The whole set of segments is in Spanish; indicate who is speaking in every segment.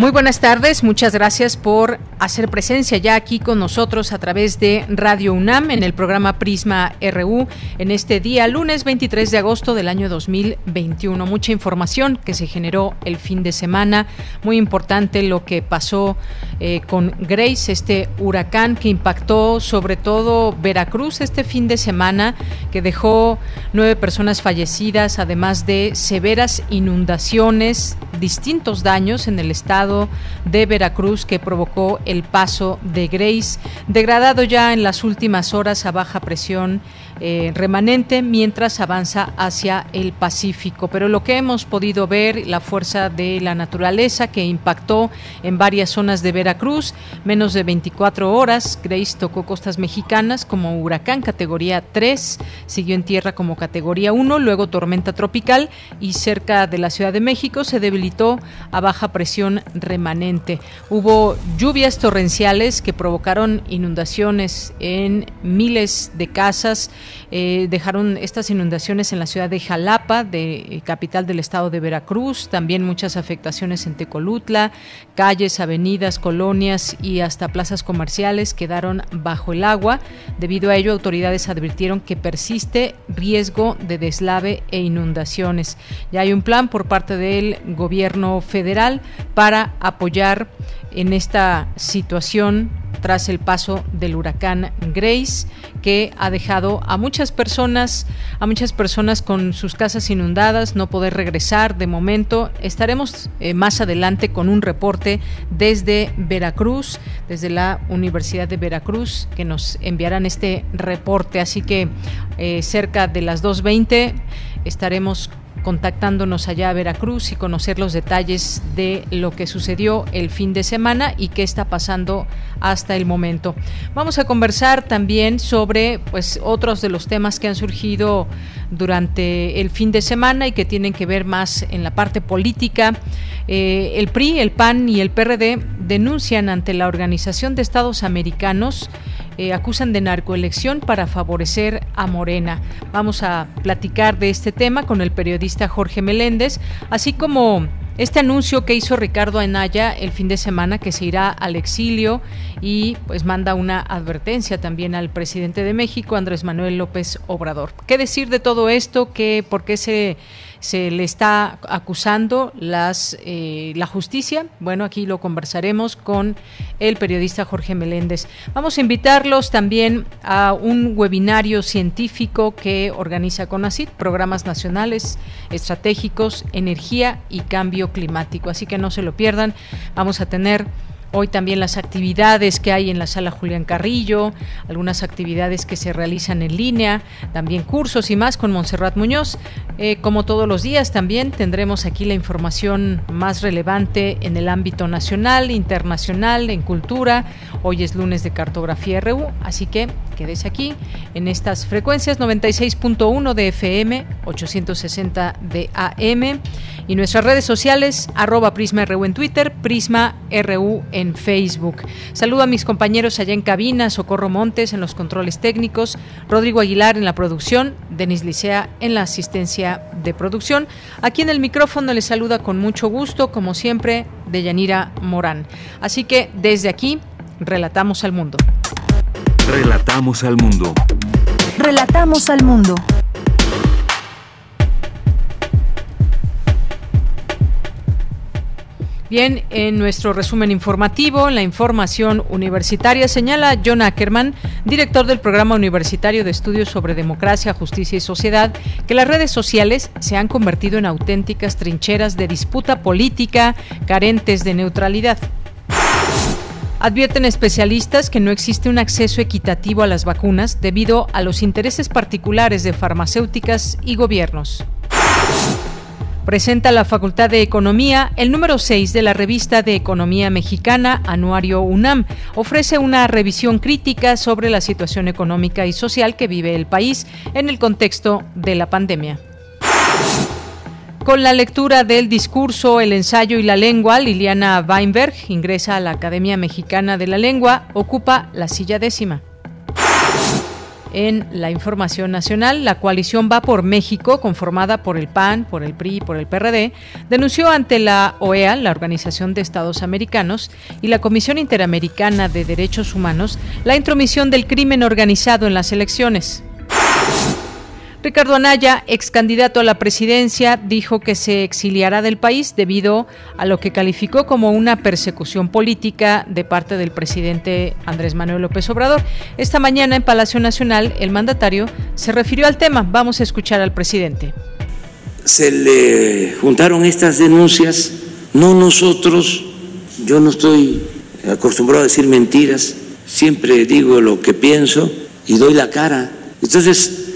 Speaker 1: Muy buenas tardes, muchas gracias por hacer presencia ya aquí con nosotros a través de Radio UNAM en el programa Prisma RU en este día, lunes 23 de agosto del año 2021. Mucha información que se generó el fin de semana, muy importante lo que pasó eh, con Grace, este huracán que impactó sobre todo Veracruz este fin de semana, que dejó nueve personas fallecidas, además de severas inundaciones, distintos daños en el estado de Veracruz que provocó el paso de Grace, degradado ya en las últimas horas a baja presión eh, remanente mientras avanza hacia el Pacífico. Pero lo que hemos podido ver, la fuerza de la naturaleza que impactó en varias zonas de Veracruz, menos de 24 horas, Grace tocó costas mexicanas como huracán categoría 3, siguió en tierra como categoría 1, luego tormenta tropical y cerca de la Ciudad de México se debilitó a baja presión remanente. Hubo lluvias torrenciales que provocaron inundaciones en miles de casas, eh, dejaron estas inundaciones en la ciudad de Jalapa, de eh, capital del estado de Veracruz, también muchas afectaciones en Tecolutla, calles, avenidas, colonias y hasta plazas comerciales quedaron bajo el agua. Debido a ello, autoridades advirtieron que persiste riesgo de deslave e inundaciones. Ya hay un plan por parte del gobierno federal para apoyar en esta situación tras el paso del huracán Grace que ha dejado a muchas personas a muchas personas con sus casas inundadas no poder regresar de momento. Estaremos eh, más adelante con un reporte desde Veracruz desde la Universidad de Veracruz que nos enviarán este reporte. Así que eh, cerca de las 2.20 estaremos contactándonos allá a Veracruz y conocer los detalles de lo que sucedió el fin de semana y qué está pasando hasta el momento. Vamos a conversar también sobre pues otros de los temas que han surgido durante el fin de semana y que tienen que ver más en la parte política. Eh, el PRI, el PAN y el PRD denuncian ante la Organización de Estados Americanos eh, acusan de narcoelección para favorecer a Morena. Vamos a platicar de este tema con el periodista Jorge Meléndez, así como este anuncio que hizo Ricardo Anaya el fin de semana que se irá al exilio y pues manda una advertencia también al presidente de México, Andrés Manuel López Obrador. ¿Qué decir de todo esto? ¿Qué, ¿Por qué se se le está acusando las, eh, la justicia. Bueno, aquí lo conversaremos con el periodista Jorge Meléndez. Vamos a invitarlos también a un webinario científico que organiza CONACIT, Programas Nacionales Estratégicos, Energía y Cambio Climático. Así que no se lo pierdan. Vamos a tener Hoy también las actividades que hay en la sala Julián Carrillo, algunas actividades que se realizan en línea, también cursos y más con Montserrat Muñoz. Eh, como todos los días también tendremos aquí la información más relevante en el ámbito nacional, internacional, en cultura. Hoy es lunes de cartografía RU, así que quédese aquí en estas frecuencias 96.1 de FM, 860 de AM y nuestras redes sociales arroba Prisma RU en Twitter, Prisma RU en en Facebook. Saludo a mis compañeros allá en cabina, Socorro Montes en los controles técnicos, Rodrigo Aguilar en la producción, Denis Licea en la asistencia de producción. Aquí en el micrófono les saluda con mucho gusto, como siempre, Deyanira Morán. Así que desde aquí, relatamos al mundo.
Speaker 2: Relatamos al mundo.
Speaker 3: Relatamos al mundo.
Speaker 1: Bien, en nuestro resumen informativo, la información universitaria señala John Ackerman, director del Programa Universitario de Estudios sobre Democracia, Justicia y Sociedad, que las redes sociales se han convertido en auténticas trincheras de disputa política carentes de neutralidad. Advierten especialistas que no existe un acceso equitativo a las vacunas debido a los intereses particulares de farmacéuticas y gobiernos. Presenta la Facultad de Economía el número 6 de la revista de Economía Mexicana, Anuario UNAM. Ofrece una revisión crítica sobre la situación económica y social que vive el país en el contexto de la pandemia. Con la lectura del discurso, el ensayo y la lengua, Liliana Weinberg ingresa a la Academia Mexicana de la Lengua, ocupa la silla décima. En la información nacional, la coalición Va por México, conformada por el PAN, por el PRI y por el PRD, denunció ante la OEA, la Organización de Estados Americanos, y la Comisión Interamericana de Derechos Humanos, la intromisión del crimen organizado en las elecciones. Ricardo Anaya, ex candidato a la presidencia, dijo que se exiliará del país debido a lo que calificó como una persecución política de parte del presidente Andrés Manuel López Obrador. Esta mañana en Palacio Nacional, el mandatario se refirió al tema. Vamos a escuchar al presidente.
Speaker 4: Se le juntaron estas denuncias, no nosotros, yo no estoy acostumbrado a decir mentiras, siempre digo lo que pienso y doy la cara. Entonces,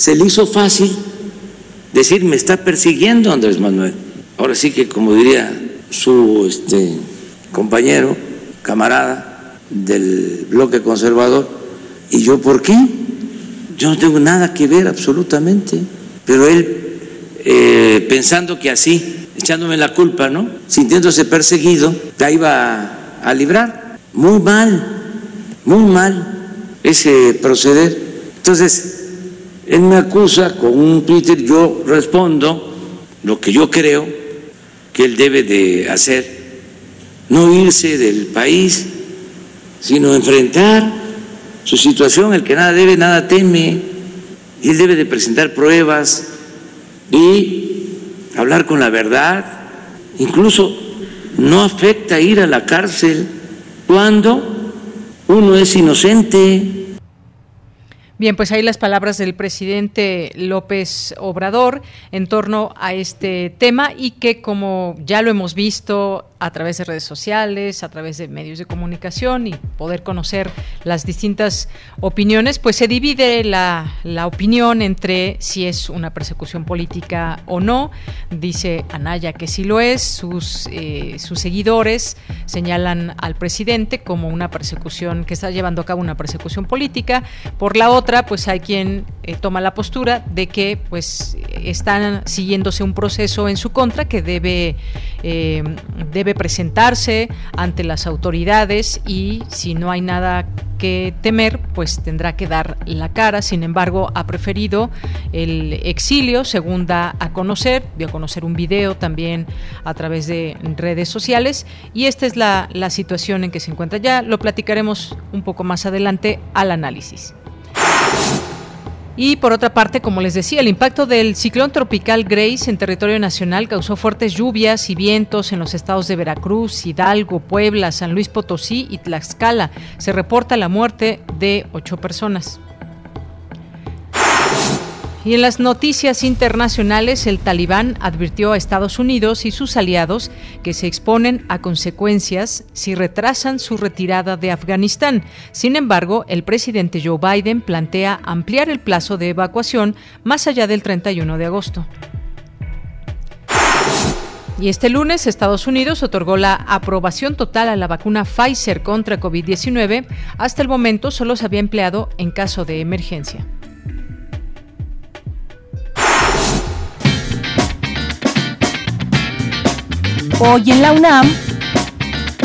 Speaker 4: se le hizo fácil decir me está persiguiendo Andrés Manuel. Ahora sí que como diría su este, compañero, camarada del bloque conservador, ¿y yo por qué? Yo no tengo nada que ver absolutamente, pero él eh, pensando que así, echándome la culpa, ¿no? Sintiéndose perseguido, la iba a librar. Muy mal, muy mal ese proceder. Entonces, él me acusa con un Twitter, yo respondo lo que yo creo que él debe de hacer, no irse del país, sino enfrentar su situación, el que nada debe, nada teme, él debe de presentar pruebas y hablar con la verdad, incluso no afecta ir a la cárcel cuando uno es inocente
Speaker 1: Bien, pues ahí las palabras del presidente López Obrador en torno a este tema y que como ya lo hemos visto a través de redes sociales, a través de medios de comunicación y poder conocer las distintas opiniones, pues se divide la, opinión entre si es una persecución política o no. Dice Anaya que sí lo es, sus, eh, sus seguidores señalan al presidente como una persecución, que está llevando a cabo una persecución política. Por la otra, pues hay quien eh, toma la postura de que pues están siguiéndose un proceso en su contra que debe, eh, debe presentarse ante las autoridades y si no hay nada que temer, pues tendrá que dar la cara. Sin embargo, ha preferido el exilio, según da a conocer, dio a conocer un video también a través de redes sociales y esta es la, la situación en que se encuentra. Ya lo platicaremos un poco más adelante al análisis. Y por otra parte, como les decía, el impacto del ciclón tropical Grace en territorio nacional causó fuertes lluvias y vientos en los estados de Veracruz, Hidalgo, Puebla, San Luis Potosí y Tlaxcala. Se reporta la muerte de ocho personas. Y en las noticias internacionales, el talibán advirtió a Estados Unidos y sus aliados que se exponen a consecuencias si retrasan su retirada de Afganistán. Sin embargo, el presidente Joe Biden plantea ampliar el plazo de evacuación más allá del 31 de agosto. Y este lunes Estados Unidos otorgó la aprobación total a la vacuna Pfizer contra COVID-19. Hasta el momento solo se había empleado en caso de emergencia.
Speaker 3: Hoy en la UNAM,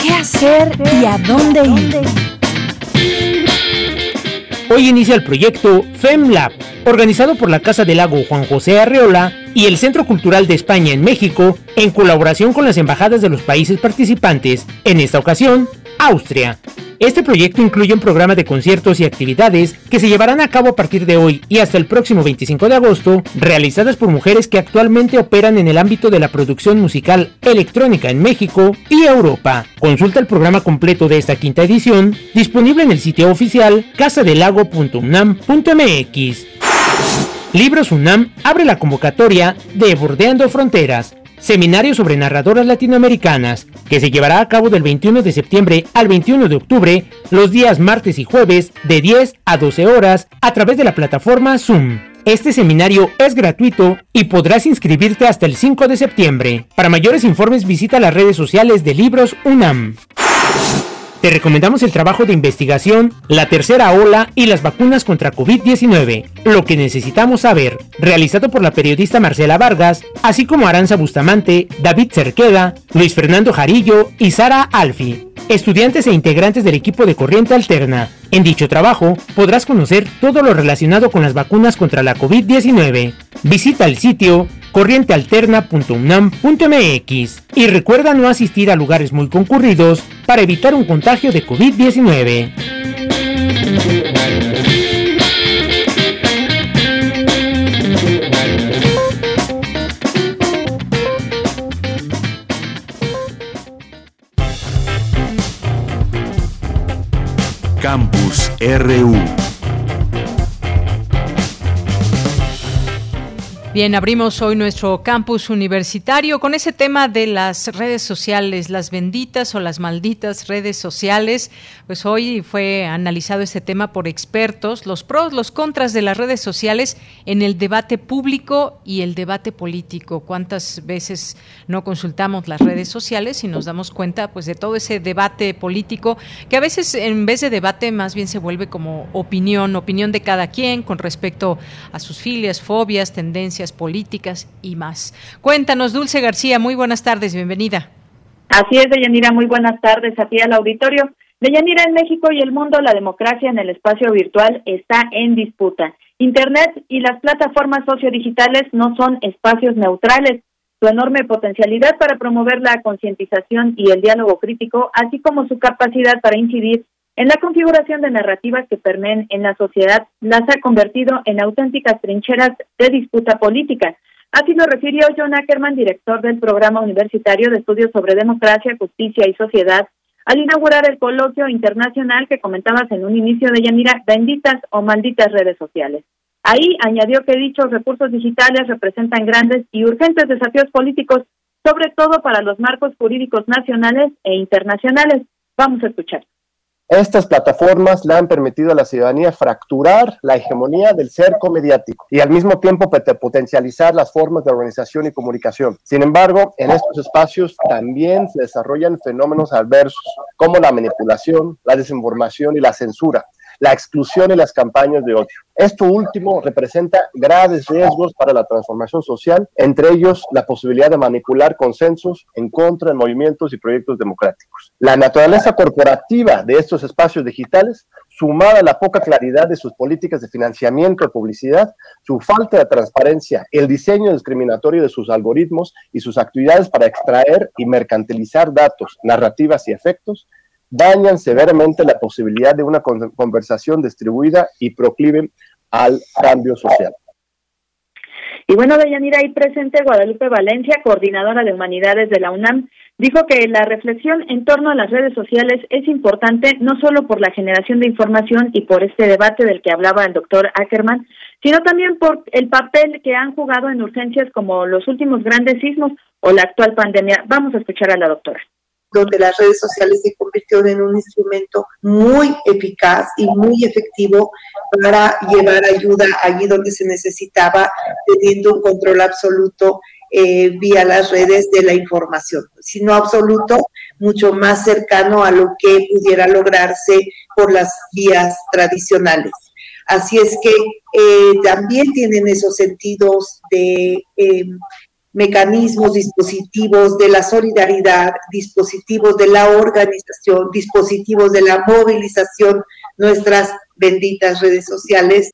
Speaker 3: ¿qué hacer y a dónde ir?
Speaker 5: Hoy inicia el proyecto FEMLAB, organizado por la Casa del Lago Juan José Arreola y el Centro Cultural de España en México, en colaboración con las embajadas de los países participantes, en esta ocasión, Austria. Este proyecto incluye un programa de conciertos y actividades que se llevarán a cabo a partir de hoy y hasta el próximo 25 de agosto, realizadas por mujeres que actualmente operan en el ámbito de la producción musical electrónica en México y Europa. Consulta el programa completo de esta quinta edición, disponible en el sitio oficial casadelago.unam.mx. Libros UNAM abre la convocatoria de Bordeando Fronteras seminario sobre narradoras latinoamericanas, que se llevará a cabo del 21 de septiembre al 21 de octubre, los días martes y jueves, de 10 a 12 horas, a través de la plataforma Zoom. Este seminario es gratuito y podrás inscribirte hasta el 5 de septiembre. Para mayores informes visita las redes sociales de Libros UNAM. Te recomendamos el trabajo de investigación, la tercera ola y las vacunas contra COVID-19, lo que necesitamos saber, realizado por la periodista Marcela Vargas, así como Aranza Bustamante, David Cerqueda, Luis Fernando Jarillo y Sara Alfi, estudiantes e integrantes del equipo de Corriente Alterna. En dicho trabajo podrás conocer todo lo relacionado con las vacunas contra la COVID-19. Visita el sitio corrientealterna.unam.mx y recuerda no asistir a lugares muy concurridos para evitar un contagio de COVID-19.
Speaker 2: Campus RU.
Speaker 1: Bien, abrimos hoy nuestro campus universitario con ese tema de las redes sociales, las benditas o las malditas redes sociales. Pues hoy fue analizado este tema por expertos, los pros, los contras de las redes sociales en el debate público y el debate político. ¿Cuántas veces no consultamos las redes sociales y nos damos cuenta pues de todo ese debate político que a veces en vez de debate más bien se vuelve como opinión, opinión de cada quien con respecto a sus filias, fobias, tendencias políticas y más. Cuéntanos, Dulce García, muy buenas tardes, bienvenida.
Speaker 6: Así es, Deyanira, muy buenas tardes a ti al auditorio. Deyanira, en México y el mundo, la democracia en el espacio virtual está en disputa. Internet y las plataformas sociodigitales no son espacios neutrales. Su enorme potencialidad para promover la concientización y el diálogo crítico, así como su capacidad para incidir en la configuración de narrativas que permeen en la sociedad, las ha convertido en auténticas trincheras de disputa política. Así lo refirió John Ackerman, director del Programa Universitario de Estudios sobre Democracia, Justicia y Sociedad, al inaugurar el coloquio internacional que comentabas en un inicio de Yanira, benditas o malditas redes sociales. Ahí añadió que dichos recursos digitales representan grandes y urgentes desafíos políticos, sobre todo para los marcos jurídicos nacionales e internacionales. Vamos a escuchar.
Speaker 7: Estas plataformas le han permitido a la ciudadanía fracturar la hegemonía del cerco mediático y al mismo tiempo potencializar las formas de organización y comunicación. Sin embargo, en estos espacios también se desarrollan fenómenos adversos como la manipulación, la desinformación y la censura, la exclusión y las campañas de odio. Esto último representa graves riesgos para la transformación social, entre ellos la posibilidad de manipular consensos en contra de movimientos y proyectos democráticos. La naturaleza corporativa de estos espacios digitales, sumada a la poca claridad de sus políticas de financiamiento y publicidad, su falta de transparencia, el diseño discriminatorio de sus algoritmos y sus actividades para extraer y mercantilizar datos, narrativas y efectos, dañan severamente la posibilidad de una conversación distribuida y proclive al cambio social.
Speaker 6: Y bueno, Deyanira, ahí presente Guadalupe Valencia, coordinadora de humanidades de la UNAM, dijo que la reflexión en torno a las redes sociales es importante no solo por la generación de información y por este debate del que hablaba el doctor Ackerman, sino también por el papel que han jugado en urgencias como los últimos grandes sismos o la actual pandemia. Vamos a escuchar a la doctora
Speaker 8: donde las redes sociales se convirtieron en un instrumento muy eficaz y muy efectivo para llevar ayuda allí donde se necesitaba, teniendo un control absoluto eh, vía las redes de la información, sino absoluto, mucho más cercano a lo que pudiera lograrse por las vías tradicionales. Así es que eh, también tienen esos sentidos de eh, mecanismos, dispositivos de la solidaridad, dispositivos de la organización, dispositivos de la movilización, nuestras benditas redes sociales.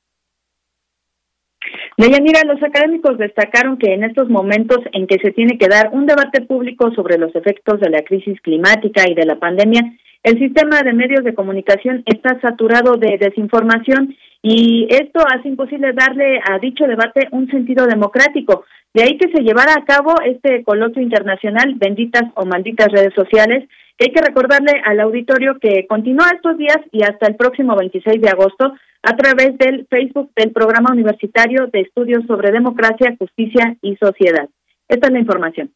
Speaker 6: Deyanira, los académicos destacaron que en estos momentos en que se tiene que dar un debate público sobre los efectos de la crisis climática y de la pandemia, el sistema de medios de comunicación está saturado de desinformación y esto hace imposible darle a dicho debate un sentido democrático. De ahí que se llevara a cabo este coloquio internacional, benditas o malditas redes sociales, que hay que recordarle al auditorio que continúa estos días y hasta el próximo 26 de agosto a través del Facebook del Programa Universitario de Estudios sobre Democracia, Justicia y Sociedad. Esta es la información.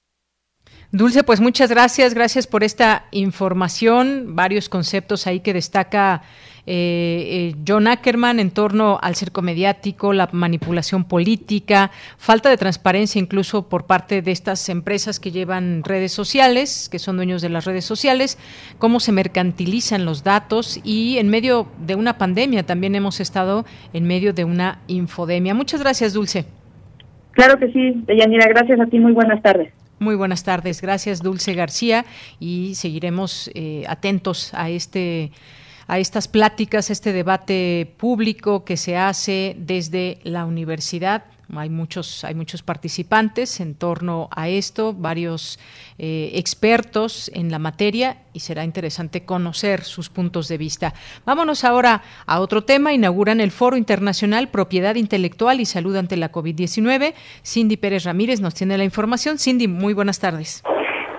Speaker 1: Dulce, pues muchas gracias, gracias por esta información, varios conceptos ahí que destaca eh, eh, John Ackerman en torno al cerco mediático, la manipulación política, falta de transparencia incluso por parte de estas empresas que llevan redes sociales, que son dueños de las redes sociales, cómo se mercantilizan los datos y en medio de una pandemia también hemos estado en medio de una infodemia. Muchas gracias, Dulce.
Speaker 6: Claro que sí, Deyanira, gracias a ti, muy buenas tardes.
Speaker 1: Muy buenas tardes, gracias Dulce García y seguiremos eh, atentos a este a estas pláticas, este debate público que se hace desde la universidad. Hay muchos, hay muchos participantes en torno a esto, varios eh, expertos en la materia y será interesante conocer sus puntos de vista. Vámonos ahora a otro tema. Inauguran el Foro Internacional Propiedad Intelectual y Salud ante la COVID-19. Cindy Pérez Ramírez nos tiene la información. Cindy, muy buenas tardes.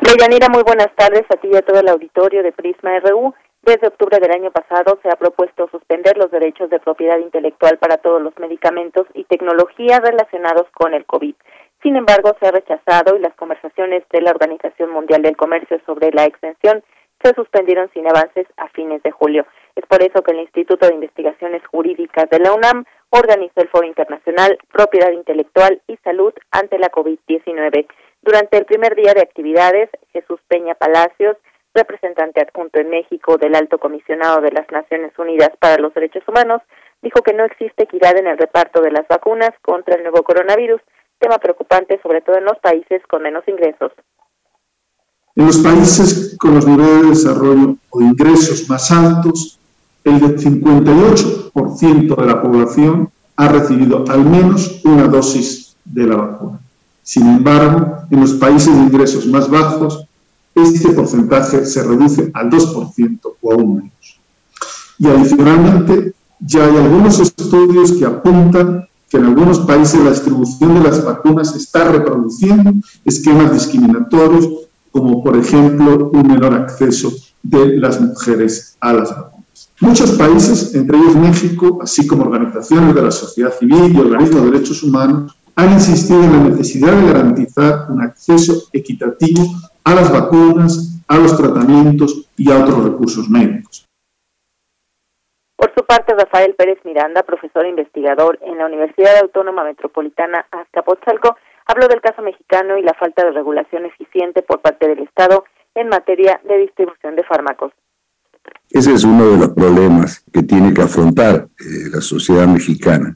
Speaker 9: Deyanira, muy buenas tardes a ti y a todo el auditorio de Prisma RU. Desde octubre del año pasado se ha propuesto suspender los derechos de propiedad intelectual para todos los medicamentos y tecnología relacionados con el COVID. Sin embargo, se ha rechazado y las conversaciones de la Organización Mundial del Comercio sobre la extensión se suspendieron sin avances a fines de julio. Es por eso que el Instituto de Investigaciones Jurídicas de la UNAM organizó el Foro Internacional Propiedad Intelectual y Salud ante la COVID-19. Durante el primer día de actividades, Jesús Peña Palacios, representante adjunto en México del Alto Comisionado de las Naciones Unidas para los Derechos Humanos, dijo que no existe equidad en el reparto de las vacunas contra el nuevo coronavirus, tema preocupante sobre todo en los países con menos ingresos.
Speaker 10: En los países con los niveles de desarrollo o ingresos más altos, el 58% de la población ha recibido al menos una dosis de la vacuna. Sin embargo, en los países de ingresos más bajos, este porcentaje se reduce al 2% o aún menos. Y adicionalmente, ya hay algunos estudios que apuntan que en algunos países la distribución de las vacunas está reproduciendo esquemas discriminatorios, como por ejemplo un menor acceso de las mujeres a las vacunas. Muchos países, entre ellos México, así como organizaciones de la sociedad civil y organismos de derechos humanos, han insistido en la necesidad de garantizar un acceso equitativo a las vacunas, a los tratamientos y a otros recursos médicos.
Speaker 9: Por su parte, Rafael Pérez Miranda, profesor e investigador en la Universidad Autónoma Metropolitana Azcapotzalco, habló del caso mexicano y la falta de regulación eficiente por parte del Estado en materia de distribución de fármacos.
Speaker 11: Ese es uno de los problemas que tiene que afrontar eh, la sociedad mexicana,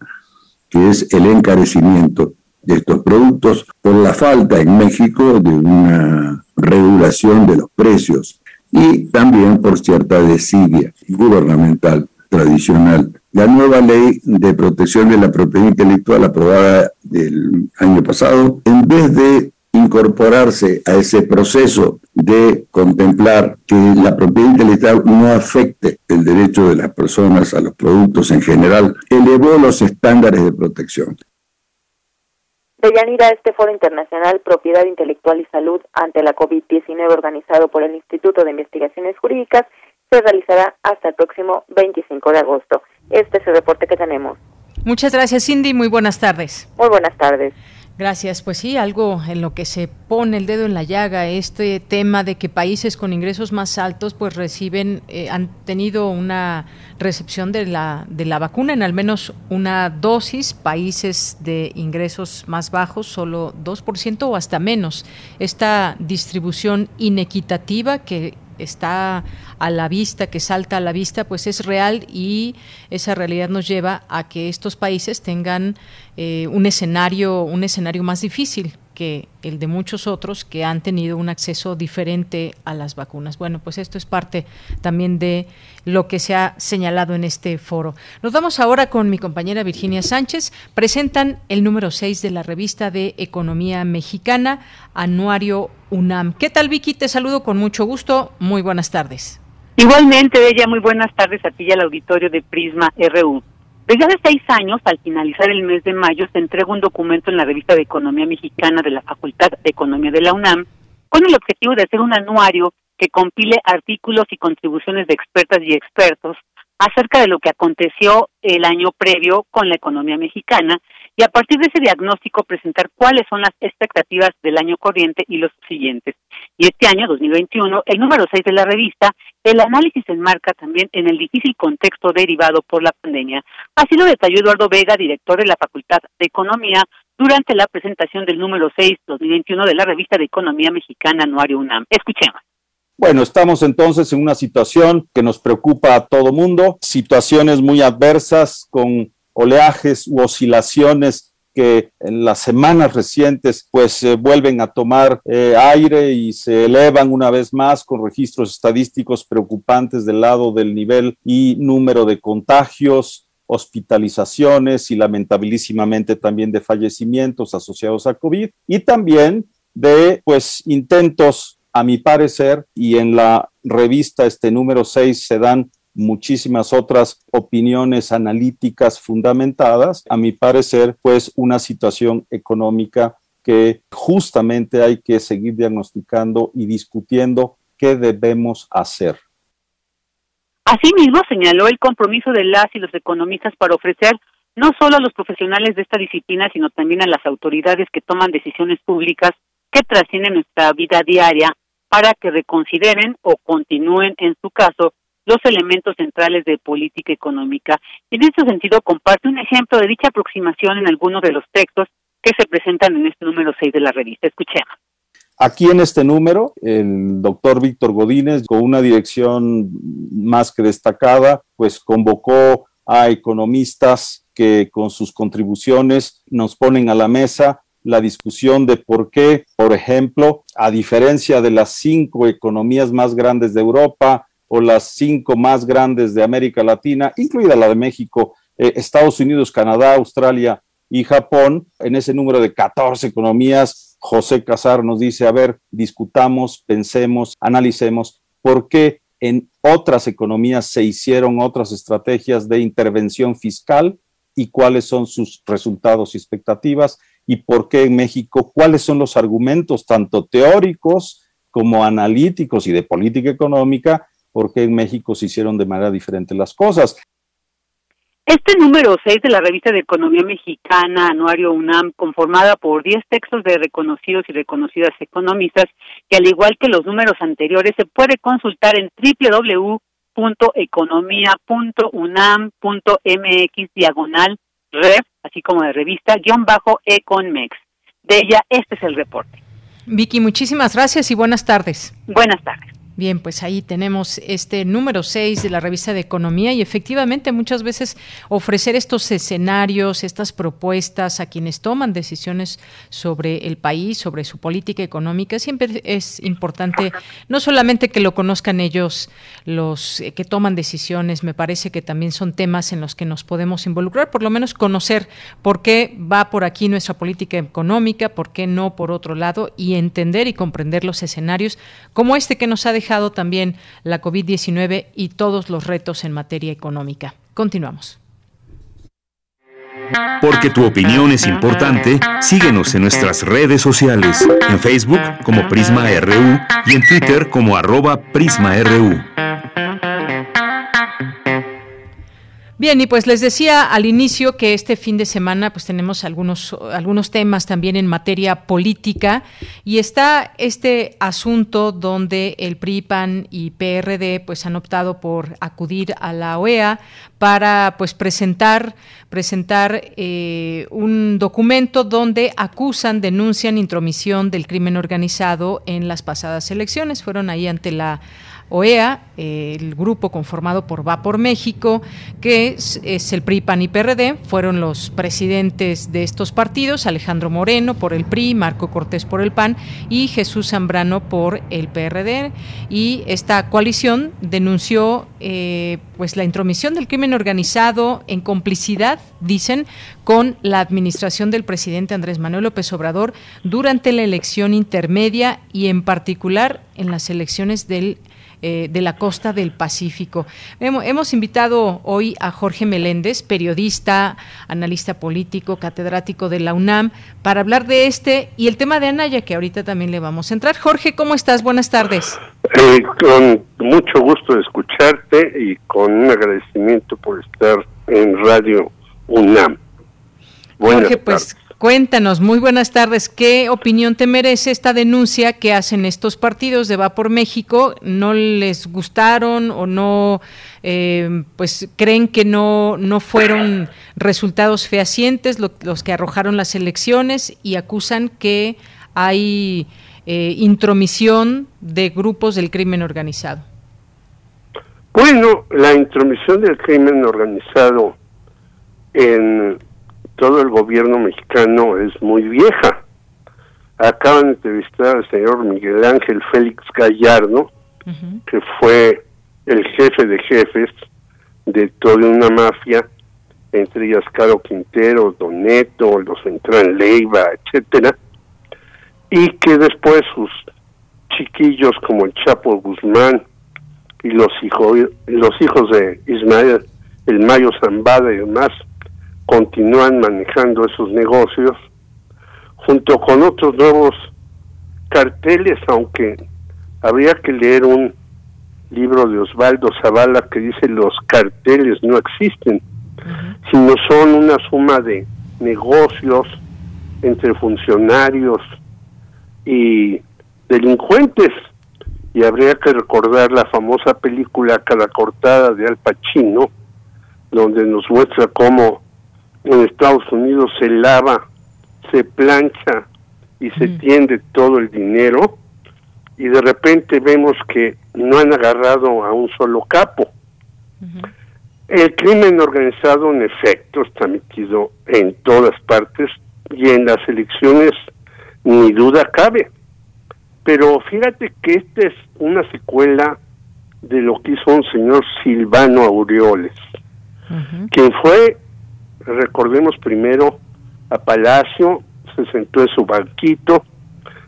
Speaker 11: que es el encarecimiento de estos productos por la falta en México de una regulación de los precios y también por cierta desidia gubernamental tradicional. La nueva ley de protección de la propiedad intelectual aprobada del año pasado, en vez de incorporarse a ese proceso de contemplar que la propiedad intelectual no afecte el derecho de las personas a los productos en general, elevó los estándares de protección.
Speaker 9: Deyanira, este foro internacional Propiedad Intelectual y Salud ante la COVID-19 organizado por el Instituto de Investigaciones Jurídicas se realizará hasta el próximo 25 de agosto. Este es el reporte que tenemos.
Speaker 1: Muchas gracias, Cindy. Muy buenas tardes.
Speaker 9: Muy buenas tardes.
Speaker 1: Gracias. Pues sí, algo en lo que se pone el dedo en la llaga, este tema de que países con ingresos más altos pues reciben, eh, han tenido una recepción de la, de la vacuna en al menos una dosis, países de ingresos más bajos solo 2% o hasta menos. Esta distribución inequitativa que está a la vista, que salta a la vista, pues es real y esa realidad nos lleva a que estos países tengan eh, un escenario, un escenario más difícil que el de muchos otros que han tenido un acceso diferente a las vacunas. Bueno, pues esto es parte también de lo que se ha señalado en este foro. Nos vamos ahora con mi compañera Virginia Sánchez. Presentan el número 6 de la revista de Economía Mexicana, Anuario UNAM. ¿Qué tal, Vicky? Te saludo con mucho gusto. Muy buenas tardes.
Speaker 12: Igualmente, Bella, muy buenas tardes a ti y al auditorio de Prisma RU. Desde hace seis años, al finalizar el mes de mayo, se entrega un documento en la revista de Economía Mexicana de la Facultad de Economía de la UNAM con el objetivo de hacer un anuario que compile artículos y contribuciones de expertas y expertos acerca de lo que aconteció el año previo con la economía mexicana y a partir de ese diagnóstico presentar cuáles son las expectativas del año corriente y los siguientes. Y este año, 2021, el número 6 de la revista, el análisis se enmarca también en el difícil contexto derivado por la pandemia. Así lo detalló Eduardo Vega, director de la Facultad de Economía, durante la presentación del número 6 2021 de la revista de Economía Mexicana Anuario UNAM. Escuchemos.
Speaker 13: Bueno, estamos entonces en una situación que nos preocupa a todo mundo, situaciones muy adversas con oleajes u oscilaciones que en las semanas recientes pues vuelven a tomar eh, aire y se elevan una vez más con registros estadísticos preocupantes del lado del nivel y número de contagios, hospitalizaciones y lamentabilísimamente también de fallecimientos asociados a COVID y también de pues intentos a mi parecer y en la revista este número 6 se dan muchísimas otras opiniones analíticas fundamentadas, a mi parecer, pues una situación económica que justamente hay que seguir diagnosticando y discutiendo qué debemos hacer.
Speaker 12: Asimismo, señaló el compromiso de las y los economistas para ofrecer no solo a los profesionales de esta disciplina, sino también a las autoridades que toman decisiones públicas que trascienden nuestra vida diaria para que reconsideren o continúen, en su caso, los elementos centrales de política económica. En este sentido, comparte un ejemplo de dicha aproximación en algunos de los textos que se presentan en este número 6 de la revista. Escuchemos.
Speaker 13: Aquí en este número, el doctor Víctor Godínez, con una dirección más que destacada, pues convocó a economistas que con sus contribuciones nos ponen a la mesa la discusión de por qué, por ejemplo, a diferencia de las cinco economías más grandes de Europa, o las cinco más grandes de América Latina, incluida la de México, eh, Estados Unidos, Canadá, Australia y Japón, en ese número de 14 economías, José Casar nos dice, a ver, discutamos, pensemos, analicemos por qué en otras economías se hicieron otras estrategias de intervención fiscal y cuáles son sus resultados y expectativas y por qué en México, cuáles son los argumentos tanto teóricos como analíticos y de política económica por qué en México se hicieron de manera diferente las cosas.
Speaker 12: Este número 6 de la revista de Economía Mexicana, Anuario UNAM, conformada por 10 textos de reconocidos y reconocidas economistas, que al igual que los números anteriores se puede consultar en www.economía.unam.mx diagonal ref, así como de revista, guion bajo Econmex. De ella, este es el reporte.
Speaker 1: Vicky, muchísimas gracias y buenas tardes.
Speaker 12: Buenas tardes.
Speaker 1: Bien, pues ahí tenemos este número 6 de la revista de Economía y efectivamente muchas veces ofrecer estos escenarios, estas propuestas a quienes toman decisiones sobre el país, sobre su política económica, siempre es importante no solamente que lo conozcan ellos, los que toman decisiones, me parece que también son temas en los que nos podemos involucrar, por lo menos conocer por qué va por aquí nuestra política económica, por qué no por otro lado y entender y comprender los escenarios como este que nos ha dejado también la COVID-19 y todos los retos en materia económica. Continuamos.
Speaker 2: Porque tu opinión es importante, síguenos en nuestras redes sociales, en Facebook como Prisma RU y en Twitter como arroba PrismaRU.
Speaker 1: Bien, y pues les decía al inicio que este fin de semana pues tenemos algunos, algunos temas también en materia política y está este asunto donde el PRI, PAN y PRD pues han optado por acudir a la OEA para pues presentar presentar eh, un documento donde acusan, denuncian intromisión del crimen organizado en las pasadas elecciones. Fueron ahí ante la OEA, el grupo conformado por Va por México, que es, el PRI, PAN y PRD, fueron los presidentes de estos partidos, Alejandro Moreno por el PRI, Marco Cortés por el PAN y Jesús Zambrano por el PRD. Y esta coalición denunció eh, pues la intromisión del crimen organizado en complicidad, dicen, con la administración del presidente Andrés Manuel López Obrador durante la elección intermedia y en particular en las elecciones del eh, de la costa del Pacífico. Hemos, invitado hoy a Jorge Meléndez, periodista, analista político, catedrático de la UNAM, para hablar de este y el tema de Anaya, que ahorita también le vamos a entrar. Jorge, ¿cómo estás? Buenas tardes.
Speaker 14: Eh, con mucho gusto de escucharte y con un agradecimiento por estar en Radio UNAM.
Speaker 1: Buenas Jorge, pues Cuéntanos, muy buenas tardes. ¿Qué opinión te merece esta denuncia que hacen estos partidos de Va por México? ¿No les gustaron o no, eh, pues creen que no, no fueron resultados fehacientes los que arrojaron las elecciones y acusan que hay eh, intromisión de grupos del crimen organizado?
Speaker 14: Bueno, la intromisión del crimen organizado en todo el gobierno mexicano es muy vieja. Acaban de entrevistar al señor Miguel Ángel Félix Gallardo, que fue el jefe de jefes de toda una mafia, entre ellas Caro Quintero, Doneto, los Central Leiva, etcétera, y que después sus chiquillos como el Chapo Guzmán y los hijos los hijos de Ismael el Mayo Zambada y demás continúan manejando esos negocios junto con otros nuevos carteles, aunque habría que leer un libro de Osvaldo Zavala que dice los carteles no existen, sino son una suma de negocios entre funcionarios y delincuentes. Y habría que recordar la famosa película Cada cortada de Al Pacino, donde nos muestra cómo en Estados Unidos se lava, se plancha y se tiende todo el dinero y de repente vemos que no han agarrado a un solo capo. El crimen organizado en efecto está metido en todas partes y en las elecciones ni duda cabe. Pero fíjate que esta es una secuela de lo que hizo un señor Silvano Aureoles, quien fue recordemos primero a Palacio, se sentó en su banquito,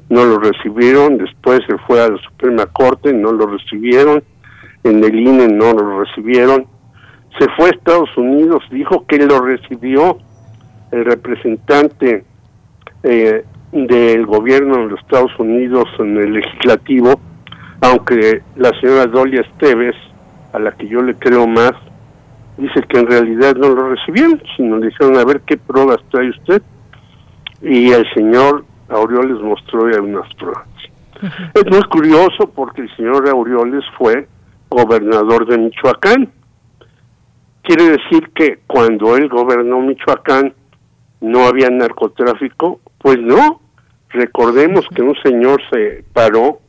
Speaker 14: no lo recibieron, después se fue a la Suprema Corte, no lo recibieron, en el INE no lo recibieron, se fue a Estados Unidos, dijo que lo recibió el representante eh, del gobierno de los Estados Unidos en el legislativo, aunque la señora Dolia Esteves, a la que yo le creo más, dice que en realidad no lo recibieron, sino le dijeron a ver qué pruebas trae usted y el señor Aureoles mostró unas pruebas. Es muy curioso porque el señor Aureoles fue gobernador de Michoacán. Quiere decir que cuando él gobernó Michoacán no había narcotráfico, pues no. Recordemos que un señor se paró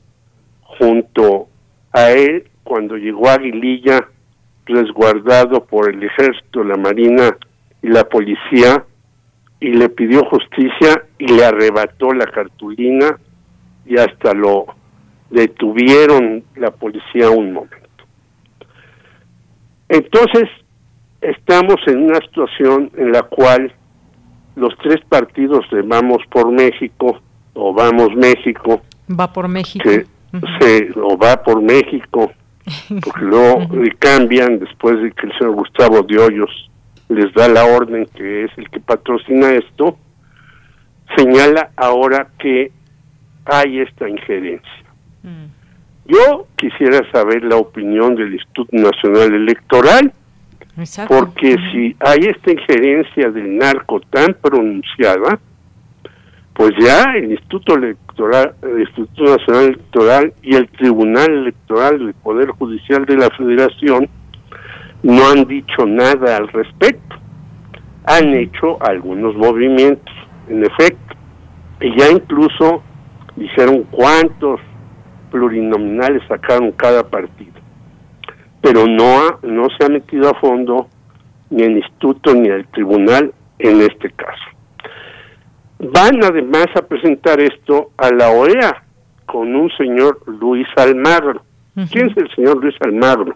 Speaker 14: junto a él cuando llegó a Aguililla resguardado por el ejército, la marina y la policía y le pidió justicia y le arrebató la cartulina y hasta lo detuvieron la policía un momento. Entonces, estamos en una situación en la cual los tres partidos de Vamos por México o Vamos México,
Speaker 1: va por México,
Speaker 14: que se, o va por México, porque luego le cambian después de que el señor Gustavo de Hoyos les da la orden que es el que patrocina esto, señala ahora que hay esta injerencia. Mm. Yo quisiera saber la opinión del Instituto Nacional Electoral, porque si hay esta injerencia del narco tan pronunciada, pues ya el Instituto Electoral, el Instituto Nacional Electoral y el Tribunal Electoral del Poder Judicial de la Federación no han dicho nada al respecto. Han hecho algunos movimientos, en efecto, y ya incluso dijeron cuántos plurinominales sacaron cada partido. Pero no, no se ha metido a fondo ni el instituto ni el tribunal en este caso. Van además a presentar esto a la OEA con un señor Luis Almagro. ¿Quién es el señor Luis Almagro?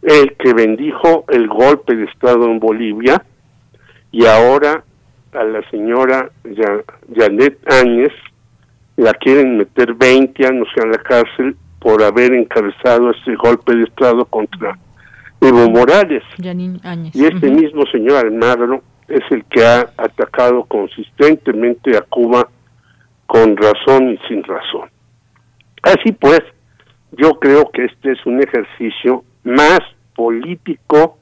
Speaker 14: El que bendijo el golpe de Estado en Bolivia y ahora a la señora Janet Áñez la quieren meter 20 años en la cárcel por haber encabezado este golpe de Estado contra Evo Morales. Y este mismo señor Almagro es el que ha atacado consistentemente a Cuba con razón y sin razón. Así pues, yo creo que este es un ejercicio más político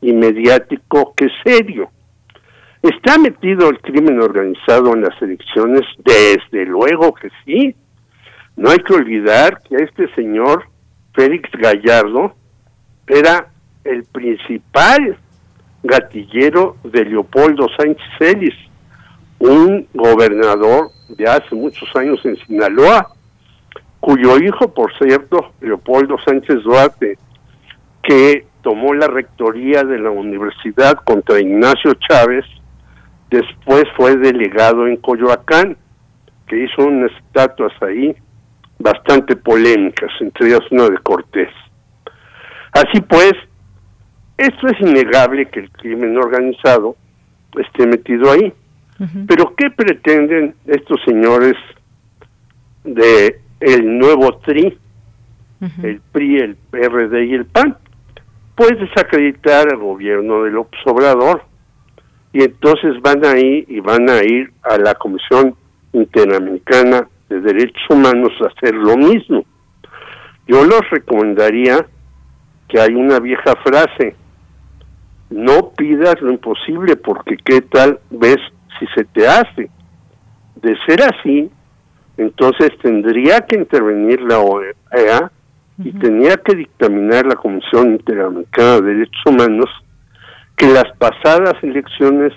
Speaker 14: y mediático que serio. ¿Está metido el crimen organizado en las elecciones? Desde luego que sí. No hay que olvidar que este señor, Félix Gallardo, era el principal gatillero de Leopoldo Sánchez Celis, un gobernador de hace muchos años en Sinaloa, cuyo hijo, por cierto, Leopoldo Sánchez Duarte, que tomó la rectoría de la universidad contra Ignacio Chávez, después fue delegado en Coyoacán, que hizo unas estatuas ahí bastante polémicas, entre ellas una de Cortés. Así pues, esto es innegable que el crimen organizado esté metido ahí. Pero ¿qué pretenden estos señores de el nuevo TRI, el PRI, el PRD y el PAN? Pues desacreditar al gobierno del Obrador. Y entonces van ahí y van a ir a la Comisión Interamericana de Derechos Humanos a hacer lo mismo. Yo los recomendaría que hay una vieja frase, no pidas lo imposible porque qué tal ves si se te hace. De ser así, entonces tendría que intervenir la OEA y tenía que dictaminar la Comisión Interamericana de Derechos Humanos que las pasadas elecciones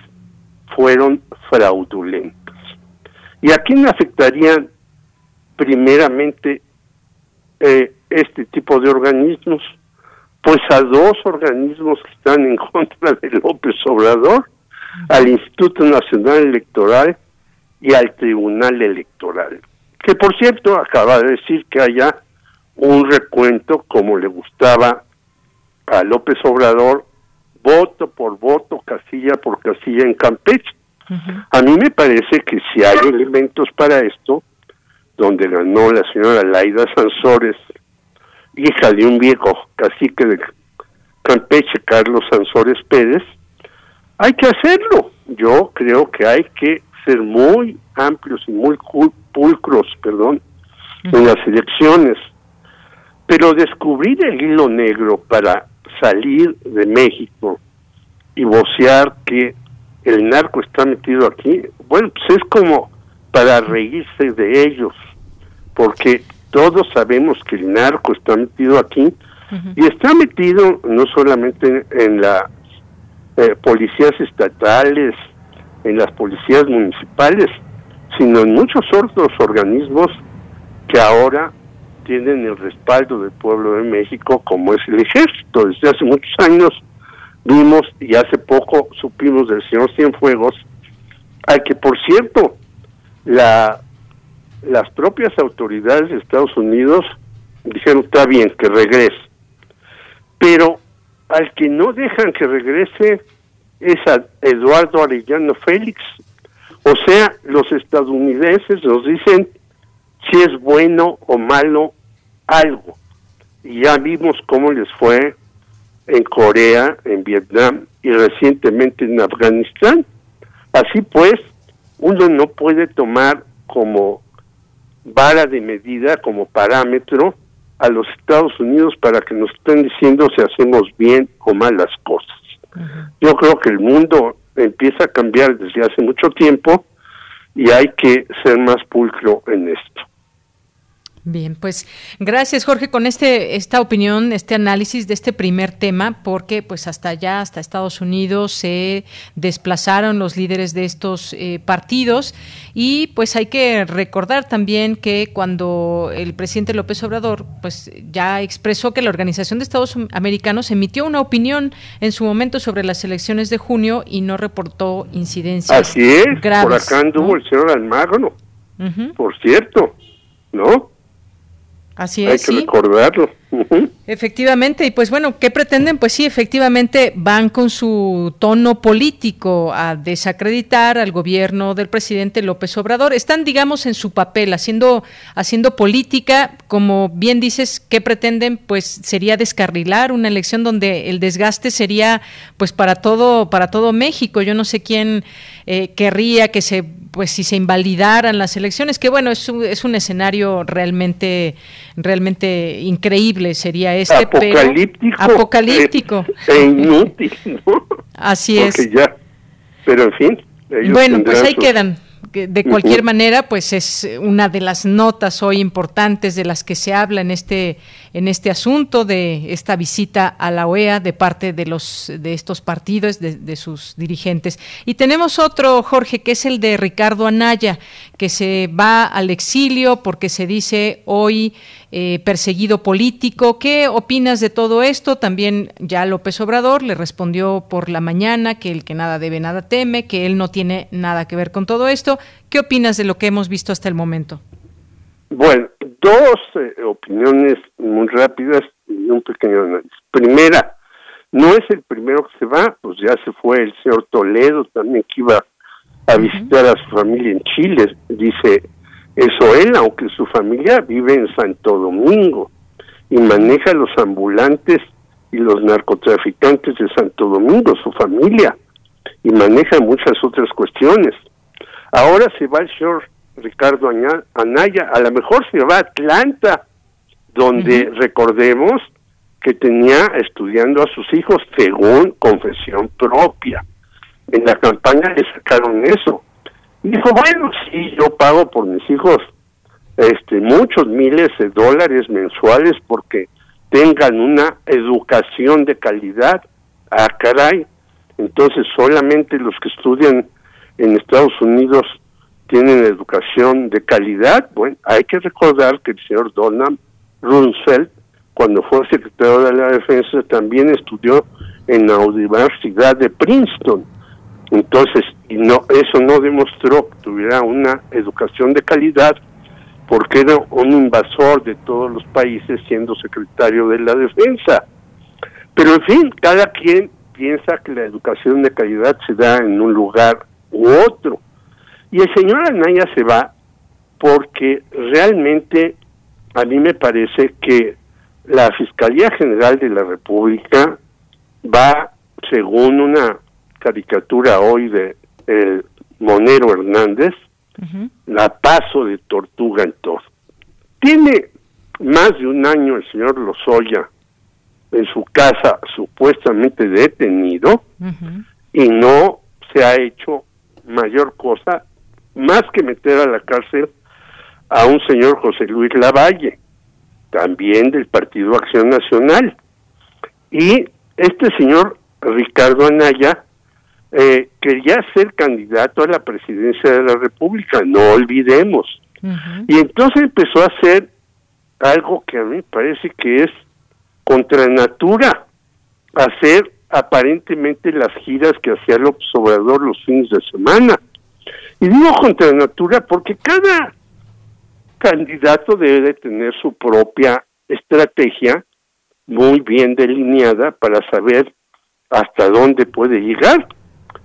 Speaker 14: fueron fraudulentas. ¿Y a quién afectarían primeramente eh, este tipo de organismos? Pues a dos organismos que están en contra de López Obrador, al Instituto Nacional Electoral y al Tribunal Electoral, que por cierto acaba de decir que haya un recuento como le gustaba a López Obrador, voto por voto, casilla por casilla en Campeche. A mí me parece que si hay elementos para esto, donde ganó la señora Laida Sansores, hija de un viejo cacique de Campeche, Carlos Sansores Pérez, hay que hacerlo. Yo creo que hay que ser muy amplios y muy pulcros, perdón, en las elecciones. Pero descubrir el hilo negro para salir de México y vocear que el narco está metido aquí, bueno, pues es como para reírse de ellos, porque todos sabemos que el narco está metido aquí y está metido no solamente en las eh, policías estatales, en las policías municipales, sino en muchos otros organismos que ahora tienen el respaldo del pueblo de México, como es el ejército. Desde hace muchos años vimos y hace poco supimos del señor Cienfuegos, al que por cierto, la las propias autoridades de Estados Unidos dijeron, está bien, que regrese. Pero al que no dejan que regrese es a Eduardo Arellano Félix. O sea, los estadounidenses nos dicen si es bueno o malo algo. Y ya vimos cómo les fue en Corea, en Vietnam y recientemente en Afganistán. Así pues, uno no puede tomar como vara de medida como parámetro a los Estados Unidos para que nos estén diciendo si hacemos bien o mal las cosas. Yo creo que el mundo empieza a cambiar desde hace mucho tiempo y hay que ser más pulcro en esto.
Speaker 1: Bien, pues gracias Jorge con este esta opinión, este análisis de este primer tema, porque pues hasta allá, hasta Estados Unidos se desplazaron los líderes de estos eh, partidos. Y pues hay que recordar también que cuando el presidente López Obrador pues ya expresó que la Organización de Estados Americanos emitió una opinión en su momento sobre las elecciones de junio y no reportó incidencias
Speaker 14: Así es, por acá anduvo el señor Almagro, por cierto, ¿no?
Speaker 1: Así
Speaker 14: es. Hay que recordarlo.
Speaker 1: Efectivamente, y pues bueno, ¿qué pretenden? Pues sí, efectivamente van con su tono político a desacreditar al gobierno del presidente López Obrador. Están, digamos, en su papel, haciendo, haciendo política, como bien dices, ¿qué pretenden? Pues sería descarrilar una elección donde el desgaste sería pues para todo, para todo México. Yo no sé quién eh, querría que se pues si se invalidaran las elecciones, que bueno, es un, es un escenario realmente, realmente increíble sería este,
Speaker 14: apocalíptico,
Speaker 1: apocalíptico.
Speaker 14: E, inútil,
Speaker 1: Así es.
Speaker 14: ya Pero en fin.
Speaker 1: bueno, pues ahí quedan de cualquier manera, pues es una de las notas hoy importantes de las que se habla en este en este asunto de esta visita a la OEA de parte de los de estos partidos de, sus dirigentes. Y tenemos otro Jorge que es el de Ricardo Anaya que se va al exilio porque se dice hoy eh, perseguido político. ¿Qué opinas de todo esto? También ya López Obrador le respondió por la mañana que el que nada debe, nada teme, que él no tiene nada que ver con todo esto. ¿Qué opinas de lo que hemos visto hasta el momento?
Speaker 14: Bueno, dos eh, opiniones muy rápidas y un pequeño análisis. Primera, no es el primero que se va, pues ya se fue el señor Toledo también que iba a visitar a su familia en Chile, dice eso él, aunque su familia vive en Santo Domingo y maneja los ambulantes y los narcotraficantes de Santo Domingo, su familia, y maneja muchas otras cuestiones. Ahora se va el señor Ricardo Anaya, a lo mejor se va a Atlanta, donde recordemos que tenía estudiando a sus hijos según confesión propia. En la campaña le sacaron eso. Y dijo, bueno, sí, yo pago por mis hijos este muchos miles de dólares mensuales porque tengan una educación de calidad. Ah, caray. Entonces solamente los que estudian en Estados Unidos tienen educación de calidad. Bueno, hay que recordar que el señor Donald Rumsfeld, cuando fue secretario de la Defensa, también estudió en la Universidad de Princeton. Entonces, no, eso no demostró que tuviera una educación de calidad porque era un invasor de todos los países siendo secretario de la defensa. Pero en fin, cada quien piensa que la educación de calidad se da en un lugar u otro. Y el señor Anaya se va porque realmente a mí me parece que la Fiscalía General de la República va, según una caricatura hoy de Monero Hernández, la paso de tortuga en todo. Tiene más de un año el señor Lozoya en su casa supuestamente detenido y no se ha hecho mayor cosa más que meter a la cárcel a un señor José Luis Lavalle, también del Partido Acción Nacional. Y este señor Ricardo Anaya eh, quería ser candidato a la presidencia de la República, no olvidemos. Y entonces empezó a hacer algo que a mí parece que es contra natura, hacer aparentemente las giras que hacía el Obrador los fines de semana. Y digo contra natura porque cada candidato debe de tener su propia estrategia muy bien delineada para saber hasta dónde puede llegar.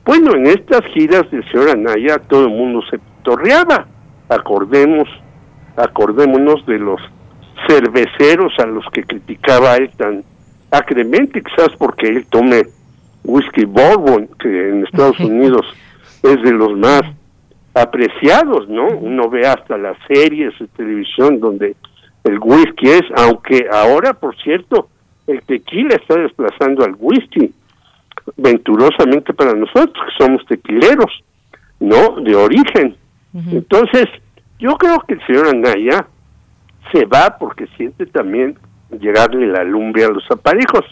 Speaker 14: Bueno, en estas giras del señor Anaya todo el mundo se torreaba. Acordemos, acordémonos de los cerveceros a los que criticaba él tan acremente, quizás porque él tome whisky bourbon, que en Estados Unidos es de los más apreciados, ¿no? Uno ve hasta las series de televisión donde el whisky es, aunque ahora, por cierto, el tequila está desplazando al whisky venturosamente para nosotros, que somos tequileros, ¿no? De origen. Entonces, yo creo que el señor Anaya se va porque siente también llegarle la lumbre a los aparejos.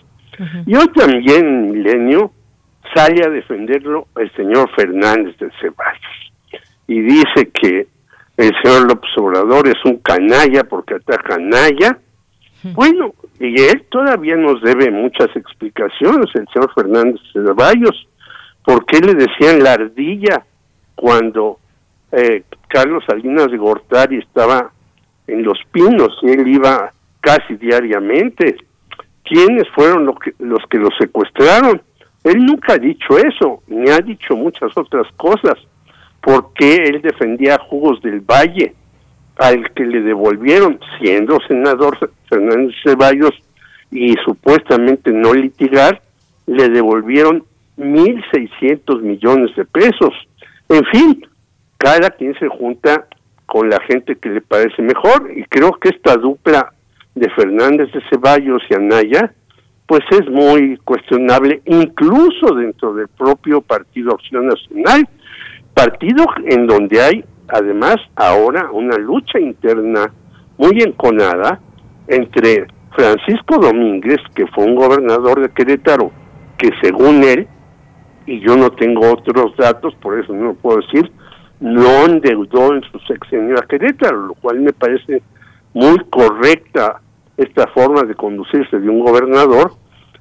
Speaker 14: Y hoy también, Milenio, sale a defenderlo el señor Fernández de Ceballos. Y dice que el señor López Obrador es un canalla porque ataca canalla. Bueno, y él todavía nos debe muchas explicaciones, el señor Fernández de Ceballos. ¿Por qué le decían la ardilla cuando eh, Carlos Salinas de Gortari estaba en Los Pinos y él iba casi diariamente? ¿Quiénes fueron los que, los que lo secuestraron? Él nunca ha dicho eso, ni ha dicho muchas otras cosas. ¿Por qué él defendía Jugos del Valle? Al que le devolvieron, siendo senador Fernández Ceballos y supuestamente no litigar, le devolvieron 1.600 millones de pesos. En fin, cada quien se junta con la gente que le parece mejor y creo que esta dupla de Fernández de Ceballos y Anaya pues es muy cuestionable, incluso dentro del propio Partido Acción Nacional, partido en donde hay además ahora una lucha interna muy enconada entre Francisco Domínguez, que fue un gobernador de Querétaro, que según él, y yo no tengo otros datos, por eso no lo puedo decir, no endeudó en su sexenio a Querétaro, lo cual me parece muy correcta esta forma de conducirse de un gobernador,